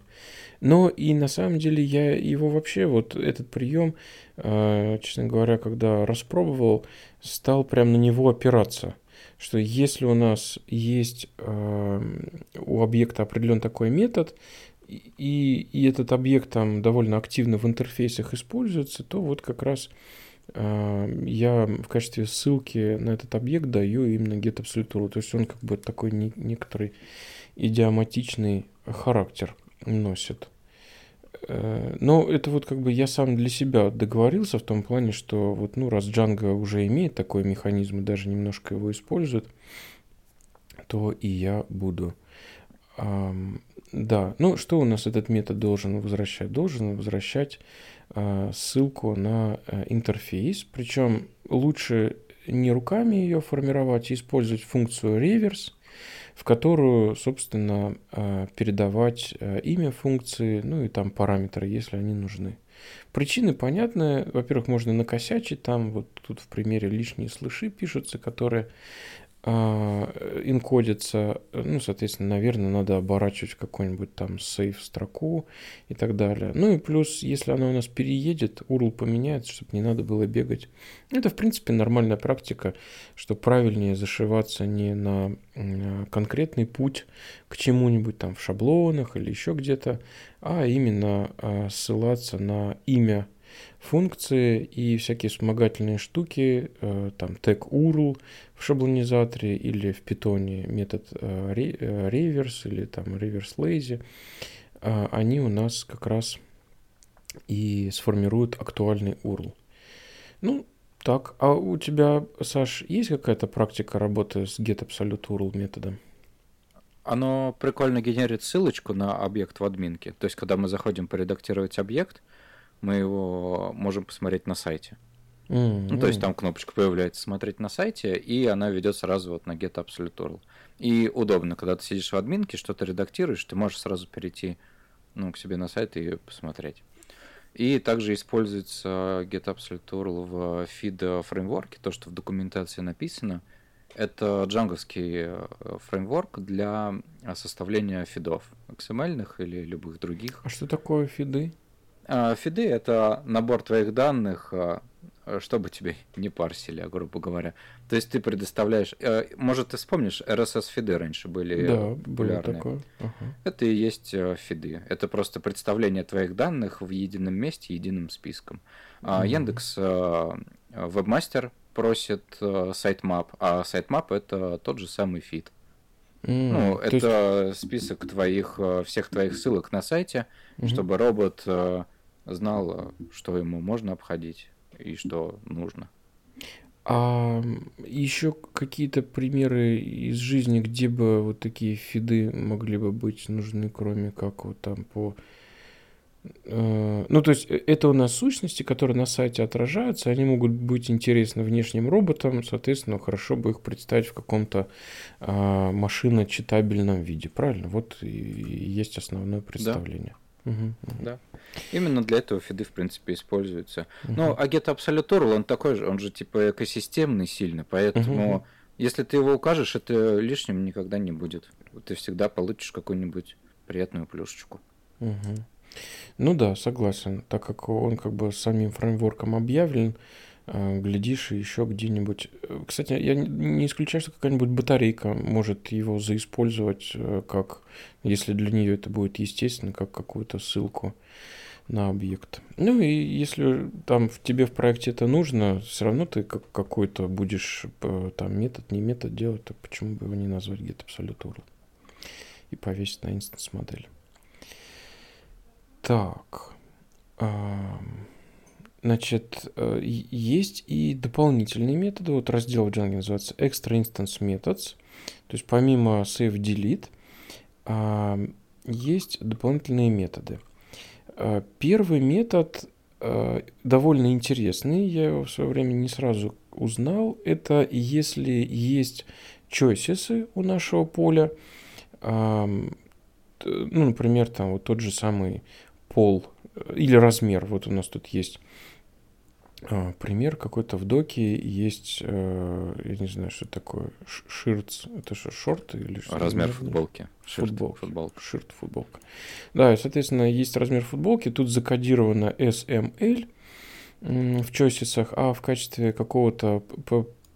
но и на самом деле я его вообще, вот этот прием, а, честно говоря, когда распробовал, стал прям на него опираться. Что если у нас есть а, у объекта определен такой метод, и, и этот объект там довольно активно в интерфейсах используется, то вот как раз а, я в качестве ссылки на этот объект даю именно get URL. То есть он как бы такой не- некоторый идиоматичный характер носит. Э, Но это вот как бы я сам для себя договорился в том плане, что вот, ну, раз Django уже имеет такой механизм и даже немножко его использует, то и я буду. Да, ну что у нас этот метод должен возвращать? Должен возвращать а, ссылку на а, интерфейс, причем лучше не руками ее формировать, а использовать функцию reverse, в которую, собственно, а, передавать а, имя функции, ну и там параметры, если они нужны. Причины понятны. Во-первых, можно накосячить. Там вот тут в примере лишние слыши пишутся, которые а, инкодятся. Ну, соответственно, наверное, надо оборачивать какой-нибудь там сейф строку и так далее. Ну и плюс, если она у нас переедет, URL поменяется, чтобы не надо было бегать. Это, в принципе, нормальная практика, что правильнее зашиваться не на м, конкретный путь к чему-нибудь там в шаблонах или еще где-то, а именно а, ссылаться на имя функции и всякие вспомогательные штуки, э, там тег URL в шаблонизаторе или в питоне метод э, ре- э, reverse или там reverse lazy, они у нас как раз и сформируют актуальный URL. Ну, так, а у тебя, Саш, есть какая-то практика работы с get absolute URL методом? Оно прикольно генерит ссылочку на объект в админке. То есть, когда мы заходим поредактировать объект, мы его можем посмотреть на сайте. Ну, то есть там кнопочка появляется «Смотреть на сайте», и она ведет сразу вот на Get Absolute URL. И удобно, когда ты сидишь в админке, что-то редактируешь, ты можешь сразу перейти ну, к себе на сайт и посмотреть. И также используется Get Absolute URL в feed фреймворке, то, что в документации написано. Это джанговский э, фреймворк для составления фидов, XML или любых других. А что такое фиды? А, Фиды — это набор твоих данных, а, чтобы тебе не парсили, грубо говоря. То есть ты предоставляешь... э, Может, ты вспомнишь, RSS-фиды раньше были Да, э, было популярны. такое. Ага. Это и есть э, фиды. Это просто представление твоих данных в едином месте, единым списком. Мгм. Яндекс э, Вебмастер просит sitemap, а sitemap это тот же самый фид. М, Ну, то есть- это список твоих, э, всех твоих ссылок на сайте, Мгм. чтобы робот э, знал, э, что ему можно обходить и что нужно. А еще какие-то примеры из жизни, где бы вот такие фиды могли бы быть нужны, кроме как вот там по... э, Ну, то есть э, это у нас сущности, которые на сайте отражаются, они могут быть интересны внешним роботам, соответственно, хорошо бы их представить в каком-то а, машиночитабельном виде, правильно? Вот и есть основное представление. Мгм, мгм, Да. Именно для этого фиды, в принципе, используются. мгм. Ну, а Get Absolute URL, он такой же, он же типа экосистемный сильно, поэтому Мгм. если ты его укажешь, это лишним никогда не будет. Ты всегда получишь какую-нибудь приятную плюшечку. Мгм. Ну да, согласен. Так как он как бы самим фреймворком объявлен, э, глядишь, и еще где-нибудь... э, Кстати, я не- исключаю, что какая-нибудь батарейка может его заиспользовать, э, как, если для нее это будет естественно, как какую-то ссылку на объект. Ну и если там в тебе в проекте это нужно, все равно ты как какой-то будешь э, там метод, не метод делать, то почему бы его не назвать get absolute URL и повесить на инстанс модель. Так. Значит, э, есть и дополнительные методы. Вот раздел в Django называется Extra Instance Methods. То есть помимо save delete есть дополнительные методы. Э, Первый метод э, довольно интересный. Я его в свое время не сразу узнал. Это если есть choices у нашего поля, ну, например, там вот тот же самый пол э, или размер. Вот у нас тут есть а, пример какой-то в доке есть, э, я не знаю, что такое, ш- ширтс, это что, шорты или что? Размер футболки. Ширт, Футболки. Футболка. Ширт, футболка. Да, и, соответственно, есть размер футболки, тут закодировано SML в чойсисах, а в качестве какого-то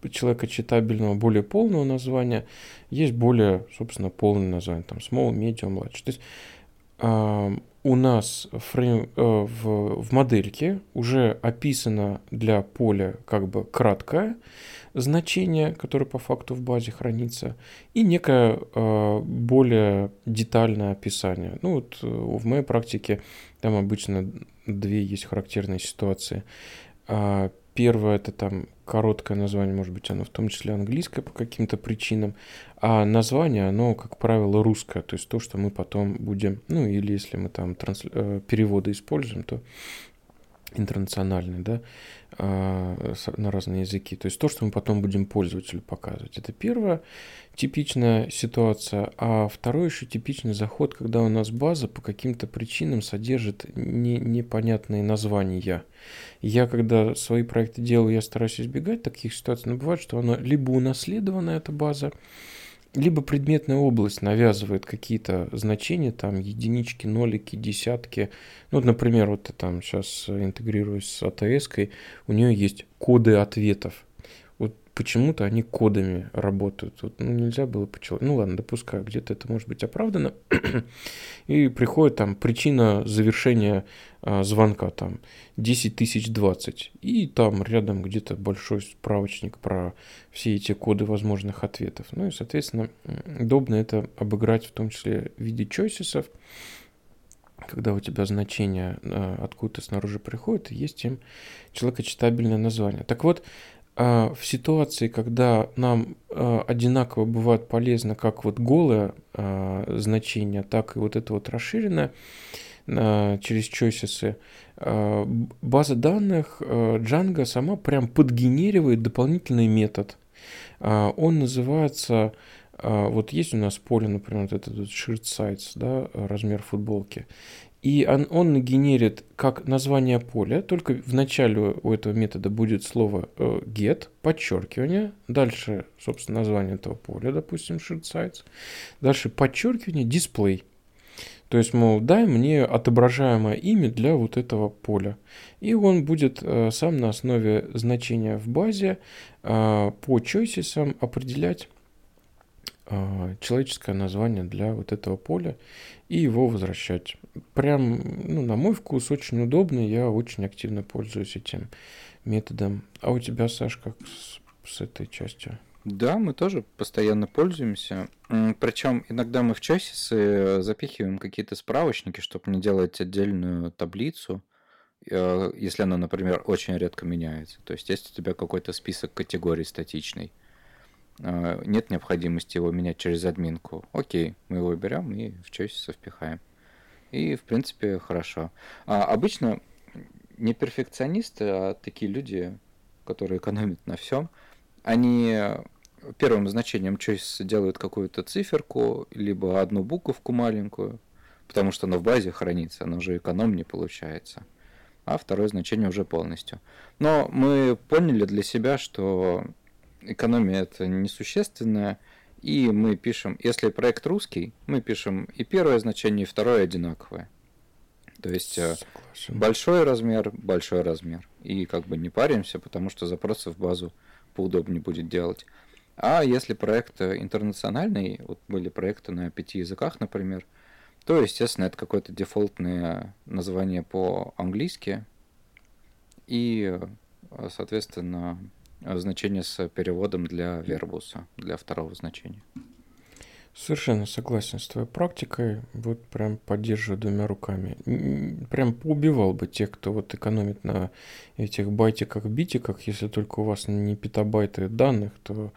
человека читабельного, более полного названия есть более, собственно, полное название, там, small, medium, large. То есть у нас фрейм, э, в, в модельке уже описано для поля как бы краткое значение, которое по факту в базе хранится, и некое э, более детальное описание. Ну вот э, в моей практике там обычно две есть характерные ситуации. Первое это там короткое название, может быть, оно в том числе английское по каким-то причинам, а название, оно, как правило, русское, то есть то, что мы потом будем, ну или если мы там трансля- э, переводы используем, то интернациональные, да, на разные языки. То есть то, что мы потом будем пользователю показывать. Это первая типичная ситуация. А второй еще типичный заход, когда у нас база по каким-то причинам содержит не, непонятные названия. Я, когда свои проекты делаю, я стараюсь избегать таких ситуаций, но бывает, что она либо унаследована, эта база, либо предметная область навязывает какие-то значения, там единички, нолики, десятки. Ну, вот, например, вот я там сейчас интегрируюсь с АТС, у нее есть коды ответов. Почему-то они кодами работают. Вот, ну, нельзя было почему. Ну ладно, допускаю, где-то это может быть оправдано. И приходит там причина завершения а, звонка там 10 тысяч 20. И там рядом где-то большой справочник про все эти коды возможных ответов. Ну и, соответственно, удобно это обыграть в том числе в виде чойсисов, когда у тебя значение а, откуда-то снаружи приходит, и есть им человекочитабельное название. Так вот, а, в ситуации, когда нам а, одинаково бывает полезно как вот голое а, значение, так и вот это вот расширенное а, через choices, а, база данных а, Django сама прям подгенеривает дополнительный метод. А, Он называется, а, вот есть у нас поле, например, вот этот вот shirt size, да, размер футболки. И он, он генерит как название поля, только в начале у этого метода будет слово э, get, подчеркивание, дальше, собственно, название этого поля, допустим, shirt size, дальше подчеркивание, display. То есть, мол, дай мне отображаемое имя для вот этого поля. И он будет э, сам на основе значения в базе э, по choices определять э, человеческое название для вот этого поля и его возвращать. Прям, ну, на мой вкус, очень удобно, я очень активно пользуюсь этим методом. А у тебя, Саш, как с, с этой частью? Да, мы тоже постоянно пользуемся. Причем иногда мы в часисы запихиваем какие-то справочники, чтобы не делать отдельную таблицу, э, если она, например, очень редко меняется. То есть, если у тебя какой-то список категорий статичный, э, нет необходимости его менять через админку. Окей, мы его берем и в часисы впихаем. И, в принципе, хорошо. А обычно не перфекционисты, а такие люди, которые экономят на всем, они первым значением choice делают какую-то циферку, либо одну буковку маленькую, потому что она в базе хранится, она уже экономнее получается. А второе значение уже полностью. Но мы поняли для себя, что экономия это несущественная, и мы пишем, если проект русский, мы пишем и первое значение, и второе одинаковое. То есть э, Согласен. большой размер, большой размер. И как бы не паримся, потому что запросы в базу поудобнее будет делать. А если проект интернациональный, вот были проекты на пяти языках, например, то, естественно, это какое-то дефолтное название по-английски и, соответственно, значение с переводом для вербуса, для второго значения. Совершенно согласен с твоей практикой. Вот прям поддерживаю двумя руками. Прям поубивал бы тех, кто вот экономит на этих байтиках, битиках. Если только у вас не петабайты данных, то,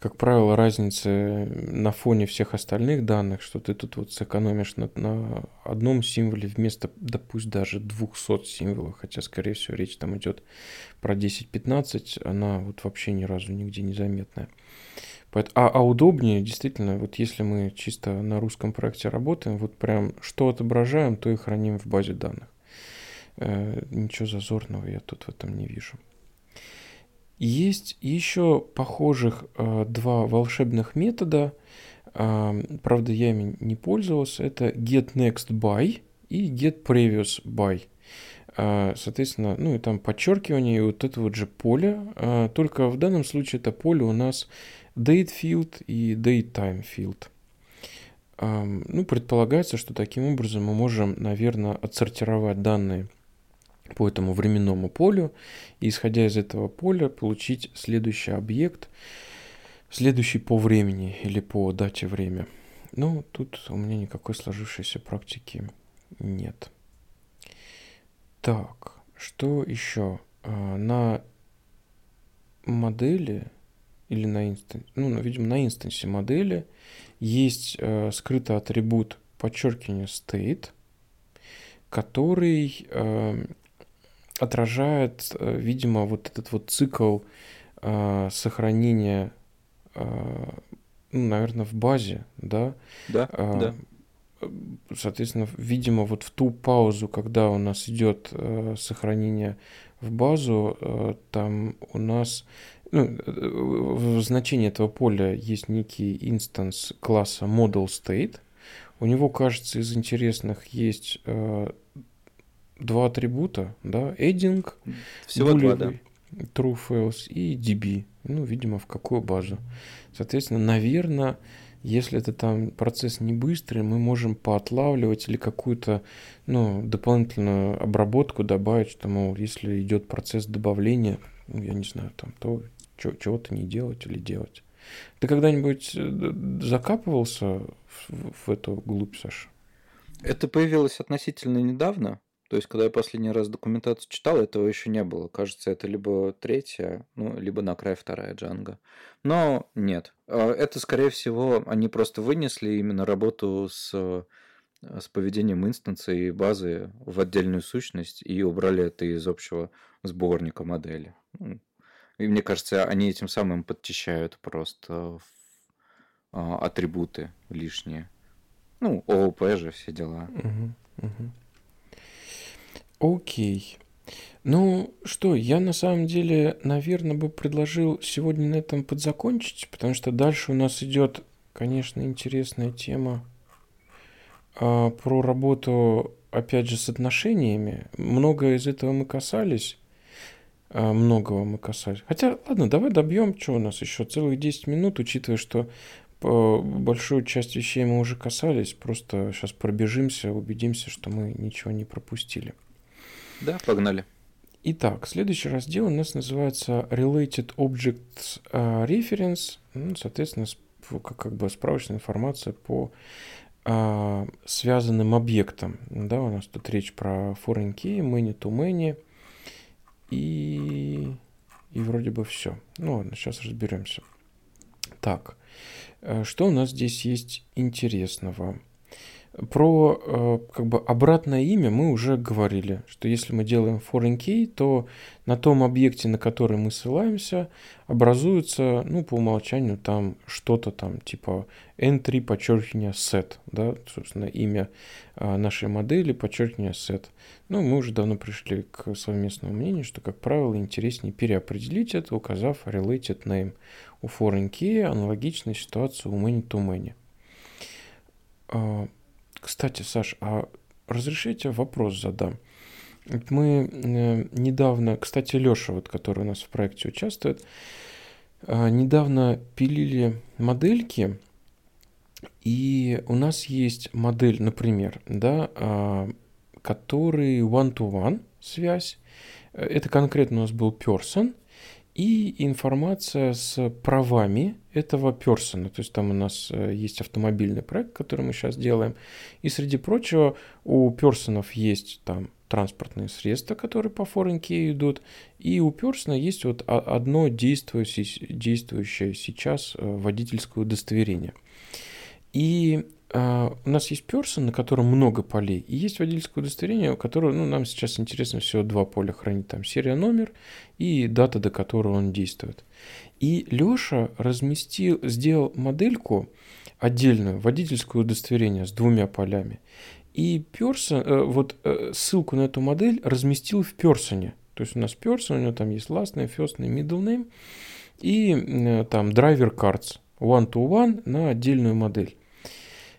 как правило, разница на фоне всех остальных данных, что ты тут вот сэкономишь на, на одном символе вместо, да даже 200 символов, хотя, скорее всего, речь там идет про 10-15, она вот вообще ни разу нигде не заметная. А, а удобнее, действительно, вот если мы чисто на русском проекте работаем, вот прям что отображаем, то и храним в базе данных. Э, ничего зазорного я тут в этом не вижу. Есть еще похожих э, два волшебных метода, э, правда я ими не пользовался, это getNextBy и getPreviousBy. Э, соответственно, ну и там подчеркивание и вот это вот же поле, э, только в данном случае это поле у нас date field и date time field. Ну, предполагается, что таким образом мы можем, наверное, отсортировать данные по этому временному полю и, исходя из этого поля, получить следующий объект, следующий по времени или по дате время. Ну, тут у меня никакой сложившейся практики нет. Так, что еще? А, на модели или на инстансе, ну, видимо, на инстансе модели есть э, скрытый атрибут подчеркивания state, который э, отражает, э, видимо, вот этот вот цикл э, сохранения, э, ну, наверное, в базе, да? Да, да. Соответственно, видимо, вот в ту паузу, когда у нас идет э, сохранение в базу, э, там у нас ну, в значении этого поля есть некий инстанс класса model state. У него, кажется, из интересных есть э, два атрибута, да, adding, Всего два, да. true false и db. Ну, видимо, в какую базу. Соответственно, наверное, если это там процесс не быстрый, мы можем поотлавливать или какую-то ну, дополнительную обработку добавить, что, мол, если идет процесс добавления, ну, я не знаю, там, то чего-то не делать или делать. Ты когда-нибудь э, закапывался в, в эту глубь, Саша? Это появилось относительно недавно. То есть, когда я последний раз документацию читал, этого еще не было. Кажется, это либо третья, ну, либо на край вторая джанга. Но нет. А, это, скорее всего, они просто вынесли именно работу с, с поведением инстанции и базы в отдельную сущность и убрали это из общего сборника модели. Ну, и мне кажется, они этим самым подчищают просто а, атрибуты лишние. Ну, ООП же, все дела. Угу, угу. Окей. Ну что, я на самом деле, наверное, бы предложил сегодня на этом подзакончить, потому что дальше у нас идет, конечно, интересная тема а, про работу, опять же, с отношениями. Много из этого мы касались. А, многого мы касались. Хотя, ладно, давай добьем, что у нас еще целых 10 минут, учитывая, что большую часть вещей мы уже касались, просто сейчас пробежимся, убедимся, что мы ничего не пропустили. Да, погнали. Итак, следующий раздел у нас называется Related Objects э, Reference, ну, соответственно, как, как бы справочная информация по а, связанным объектам. Да, у нас тут речь про foreign key, many to many и, и вроде бы все. Ну ладно, сейчас разберемся. Так, э, что у нас здесь есть интересного? Про э, как бы обратное имя мы уже говорили, что если мы делаем foreign key, то на том объекте, на который мы ссылаемся, образуется, ну, по умолчанию там что-то там, типа entry, подчеркивание set, да, собственно, имя э, нашей модели, подчеркивание set. Ну, мы уже давно пришли к совместному мнению, что, как правило, интереснее переопределить это, указав related name. У foreign key аналогичная ситуация у many to many. А, кстати, Саш, а разрешите вопрос задам? Мы э, недавно, кстати, Леша, вот, который у нас в проекте участвует, э, недавно пилили модельки, и у нас есть модель, например, да, э, который one-to-one связь. Это конкретно у нас был person, и информация с правами этого персона. То есть там у нас э, есть автомобильный проект, который мы сейчас делаем. И среди прочего у персонов есть там транспортные средства, которые по форенке идут. И у персона есть вот одно действующее, действующее сейчас э, водительское удостоверение. И у нас есть персон, на котором много полей, и есть водительское удостоверение, у которого, ну, нам сейчас интересно всего два поля хранить, там серия номер и дата, до которой он действует. И Леша разместил, сделал модельку отдельную, водительское удостоверение с двумя полями. И персон, э, вот э, ссылку на эту модель разместил в персоне. То есть у нас персон, у него там есть last name, first name, middle name и э, там driver cards one-to-one на отдельную модель.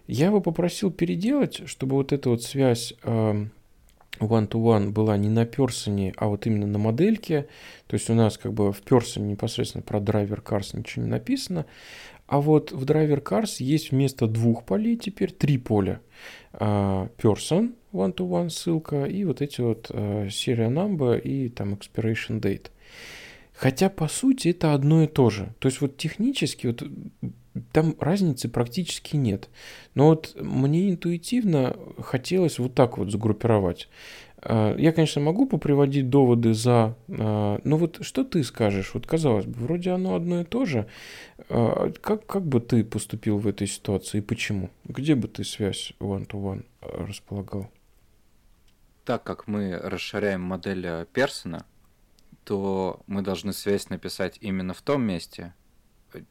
Я его попросил переделать, чтобы вот эта вот связь эм, one-to-one была не на персоне, а вот именно на модельке. То есть у нас как бы в персоне непосредственно про драйвер Cars ничего не написано. А вот в драйвер Cars есть вместо двух полей теперь три поля. Э, person, one-to-one ссылка, и вот эти вот serial number и там expiration date. Хотя, по сути, это одно и то же. То есть вот технически вот там разницы практически нет. Но вот мне интуитивно хотелось вот так вот загруппировать. А, я, конечно, могу поприводить доводы за, а, но вот что ты скажешь? Вот казалось бы, вроде оно одно и то же. А, как, как бы ты поступил в этой ситуации и почему? Где бы ты связь one-to-one располагал? Так как мы расширяем модель персона, то мы должны связь написать именно в том месте,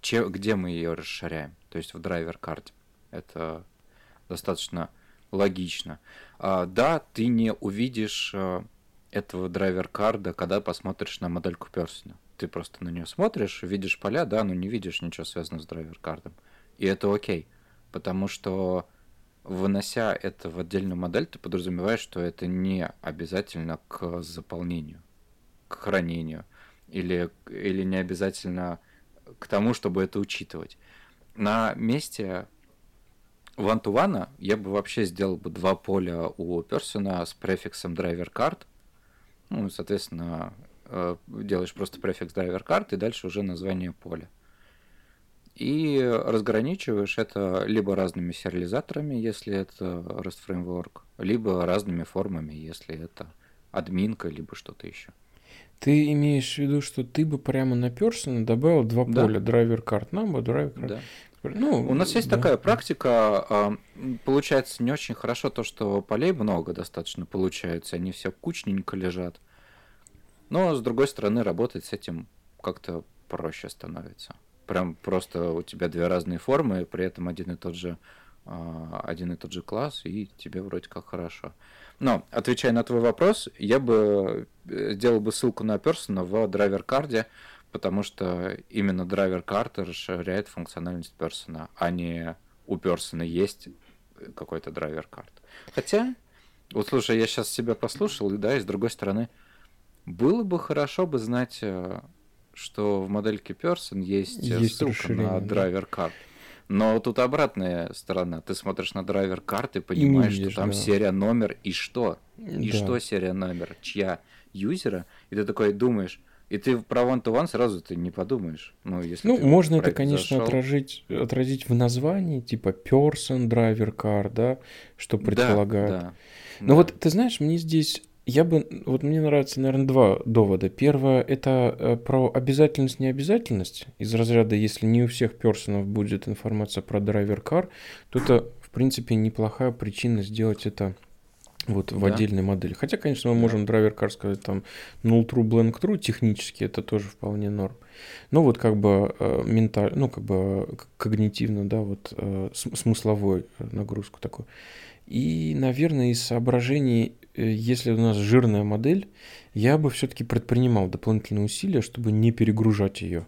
че, где мы ее расширяем, то есть в драйвер-карте. Это достаточно логично. А, да, ты не увидишь а, этого драйвер-карда, когда посмотришь на модельку персона. Ты просто на нее смотришь, видишь поля, да, но не видишь ничего связанного с драйвер-кардом. И это окей, потому что вынося это в отдельную модель, ты подразумеваешь, что это не обязательно к заполнению, к хранению, или, или не обязательно к тому, чтобы это учитывать. На месте one-to-one я бы вообще сделал бы два поля у персона с префиксом driver card. Ну, соответственно, э, делаешь просто префикс driver card и дальше уже название поля. И разграничиваешь это либо разными сериализаторами, если это REST Framework, либо разными формами, если это админка, либо что-то еще. Ты имеешь в виду, что ты бы прямо на персона добавил два да. поля, драйвер карт number, драйвер карт. Да. Ну, У нас есть да. такая практика, а, получается не очень хорошо то, что полей много достаточно получается, они все кучненько лежат. Но, с другой стороны, работать с этим как-то проще становится. Прям просто у тебя две разные формы, при этом один и тот же, а, один и тот же класс, и тебе вроде как хорошо. Но, отвечая на твой вопрос, я бы э, сделал бы ссылку на персона в драйвер-карде, потому что именно драйвер-карта расширяет функциональность персона, а не у персона есть какой-то драйвер-карт. Хотя, вот слушай, я сейчас себя послушал, и да, и с другой стороны, было бы хорошо бы знать, э, что в модельке Person есть, э, есть ссылка на драйвер-карт. Но тут обратная сторона. Ты смотришь на драйвер карты, понимаешь, видишь, что там да. серия номер и что? И да. что серия номер? Чья? Юзера? И ты такой думаешь, и ты про one-to-one сразу ты не подумаешь. Ну, если ну можно это, конечно, отражить, отразить в названии, типа person, driver car, да, что предполагает. Да, да, Но да. вот ты знаешь, мне здесь я бы, вот мне нравится, наверное, два довода. Первое, это э, про обязательность, необязательность. Из разряда, если не у всех персонов будет информация про драйвер кар, то это, в принципе, неплохая причина сделать это вот в да. отдельной модели. Хотя, конечно, мы да. можем драйвер кар сказать там null true, blank true, технически это тоже вполне норм. Но вот как бы э, менталь, ну как бы когнитивно, да, вот э, смысловой нагрузку такую. И, наверное, из соображений, если у нас жирная модель, я бы все-таки предпринимал дополнительные усилия, чтобы не перегружать ее.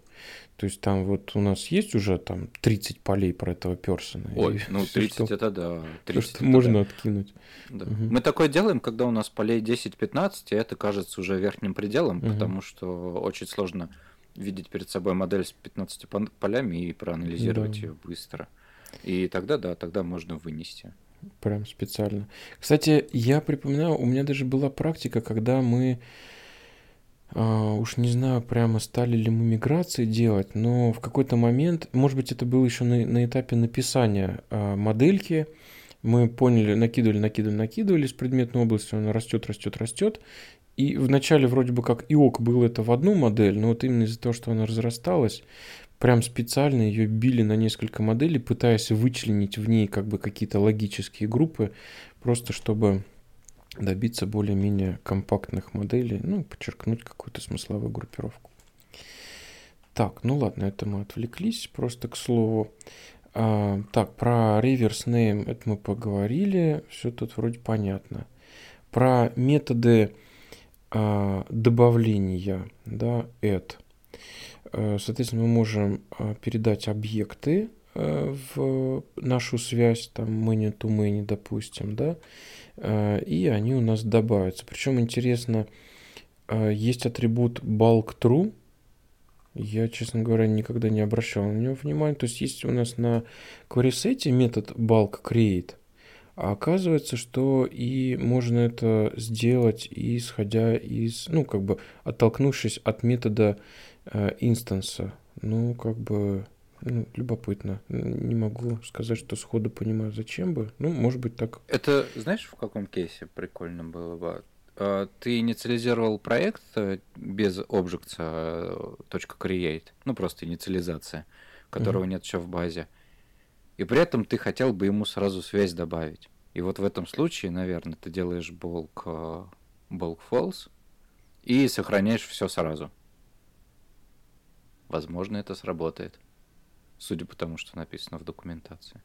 То есть там вот у нас есть уже там 30 полей про этого персона. Ой, ну 30 что, это да. 30 что это можно да. откинуть. Да. Угу. Мы такое делаем, когда у нас полей 10-15, и это кажется уже верхним пределом, угу. потому что очень сложно видеть перед собой модель с 15 полями и проанализировать да. ее быстро. И тогда, да, тогда можно вынести. Прям специально. Кстати, я припоминаю, у меня даже была практика, когда мы, э, уж не знаю, прямо стали ли мы миграции делать, но в какой-то момент, может быть, это было еще на, на этапе написания э, модельки, мы поняли, накидывали, накидывали, накидывали с предметной областью, она растет, растет, растет. И вначале вроде бы как и ок было это в одну модель, но вот именно из-за того, что она разрасталась, прям специально ее били на несколько моделей, пытаясь вычленить в ней как бы какие-то логические группы, просто чтобы добиться более-менее компактных моделей, ну, подчеркнуть какую-то смысловую группировку. Так, ну ладно, это мы отвлеклись, просто к слову. А, так, про reverse name это мы поговорили, все тут вроде понятно. Про методы а, добавления, да, add. Э, соответственно, мы можем э, передать объекты э, в нашу связь, там many to many, допустим, да, и они у нас добавятся. Причем интересно, есть атрибут bulk true, я, честно говоря, никогда не обращал на него внимания. То есть есть у нас на query метод bulk create, а оказывается, что и можно это сделать, исходя из, ну, как бы оттолкнувшись от метода инстанса. Ну, как бы, ну, любопытно. Не могу сказать, что сходу понимаю, зачем бы. Ну, может быть, так. Это, знаешь, в каком кейсе прикольно было бы? А, ты инициализировал проект э, без objects .create, ну, просто инициализация, которого mm-hmm. нет еще в базе. И при этом ты хотел бы ему сразу связь добавить. И вот в этом случае, наверное, ты делаешь bulk, э, bulk false и сохраняешь все сразу. Возможно, это сработает. Судя по тому, что написано в документации.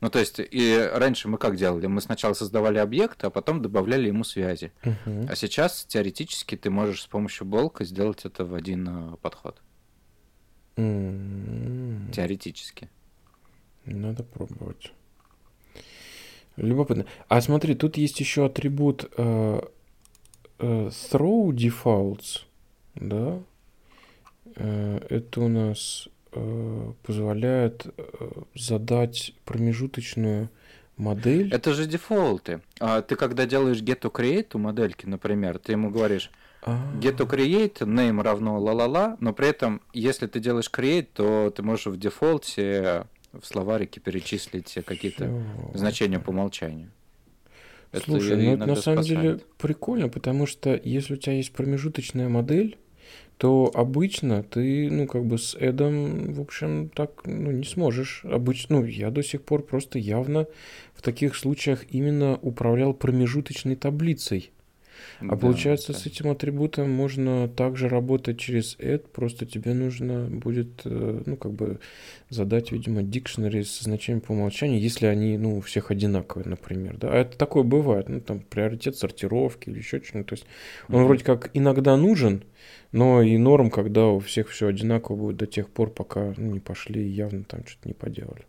Ну, то есть, и раньше мы как делали? Мы сначала создавали объект, а потом добавляли ему связи. Uh-huh. А сейчас, теоретически, ты можешь с помощью болка сделать это в один uh, подход. Uh-huh. Теоретически. Надо пробовать. Любопытно. А смотри, тут есть еще атрибут uh, uh, throw defaults, да? Э, это у нас э, позволяет э, задать промежуточную модель. Это же дефолты. А ты когда делаешь get to create у модельки, например, ты ему говоришь get to create, name равно ла-ла-ла, но при этом, если ты делаешь create, то ты можешь в дефолте в словарике перечислить какие-то Всё. значения по умолчанию. Слушай, это ну это на самом спасает. деле прикольно, потому что если у тебя есть промежуточная модель, то обычно ты, ну, как бы с Эдом, в общем, так, ну, не сможешь. Обычно, ну, я до сих пор просто явно в таких случаях именно управлял промежуточной таблицей. А да, получается, да. с этим атрибутом можно также работать через add, просто тебе нужно будет, э, ну, как бы задать, видимо, дикшнери со значением по умолчанию, если они, ну, у всех одинаковые, например, да. А это такое бывает, ну, там, приоритет сортировки или еще что-нибудь. То есть он mm-hmm. вроде как иногда нужен, но и норм, когда у всех все одинаково будет до тех пор, пока ну, не пошли и явно там что-то не поделали.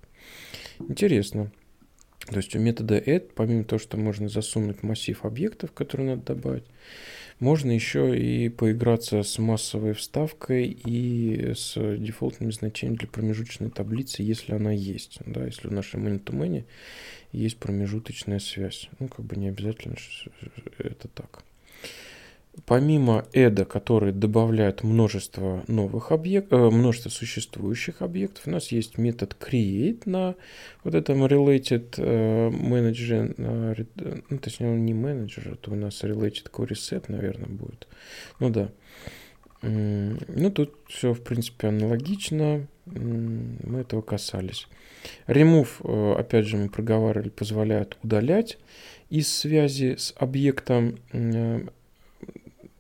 Интересно. То есть у метода add, помимо того, что можно засунуть массив объектов, которые надо добавить, Можно еще и поиграться с массовой вставкой и с дефолтными значениями для промежуточной таблицы, если она есть. Да, если в нашем man есть промежуточная связь. Ну, как бы не обязательно это так. Помимо эда, который добавляет множество новых объектов, э, множество существующих объектов, у нас есть метод create на вот этом related э, manager, э, ну, точнее, он не менеджер, это у нас related core reset, наверное, будет. Ну да. Ну, тут все, в принципе, аналогично. Мы этого касались. Remove, опять же, мы проговаривали, позволяет удалять из связи с объектом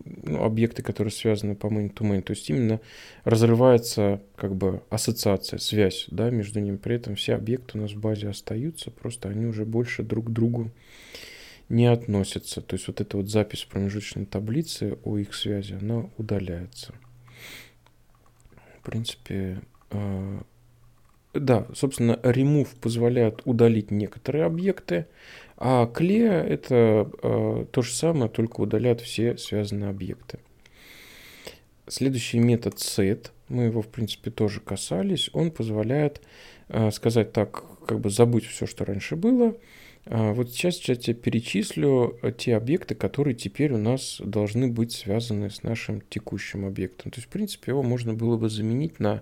ну, объекты, которые связаны по main to main. То есть именно разрывается как бы ассоциация, связь да, между ними. При этом все объекты у нас в базе остаются, просто они уже больше друг к другу не относятся. То есть вот эта вот запись промежуточной таблице о их связи, она удаляется. В принципе, э, да, собственно, remove позволяет удалить некоторые объекты, а clear это э, то же самое, только удаляет все связанные объекты. Следующий метод set, мы его, в принципе, тоже касались, он позволяет э, сказать так, как бы забыть все, что раньше было. Э, вот сейчас я тебе перечислю э, те объекты, которые теперь у нас должны быть связаны с нашим текущим объектом. То есть, в принципе, его можно было бы заменить на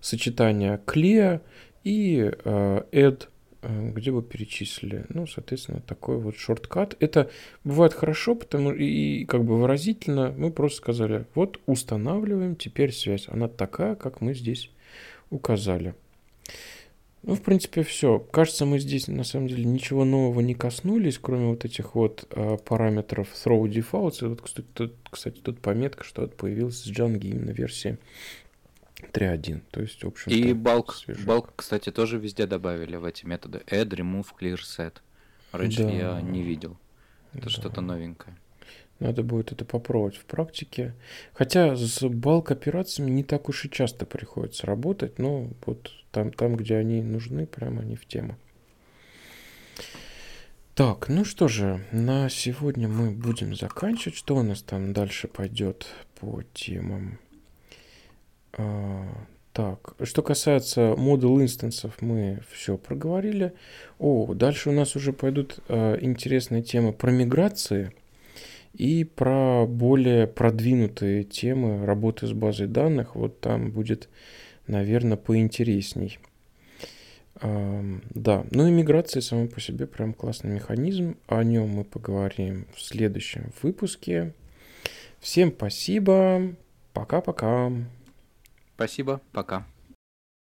сочетание clear и э, add Э, где бы перечислили. Ну, соответственно, такой вот шорткат. Это бывает хорошо, потому и как бы выразительно мы просто сказали, вот устанавливаем теперь связь. Она такая, как мы здесь указали. Ну, в принципе, все. Кажется, мы здесь на самом деле ничего нового не коснулись, кроме вот этих вот э, параметров throw defaults. И вот, кстати, тут, кстати, тут пометка, что появилась с Django именно версии 3.1. То есть, в общем И балк, балк, кстати, тоже везде добавили в эти методы. Add, remove, clear, set. Раньше да. я не видел. Это да. что-то новенькое. Надо будет это попробовать в практике. Хотя с балк операциями не так уж и часто приходится работать, но вот там, там где они нужны, прямо они в тему. Так, ну что же, на сегодня мы будем заканчивать. Что у нас там дальше пойдет по темам? А, так, что касается модул инстансов, мы все проговорили. О, дальше у нас уже пойдут э, интересные темы про миграции и про более продвинутые темы работы с базой данных. Вот там будет, наверное, поинтересней. Да, ну и миграция сама по себе прям классный механизм. О нем мы поговорим в следующем выпуске. Всем спасибо. Пока-пока. Спасибо, пока.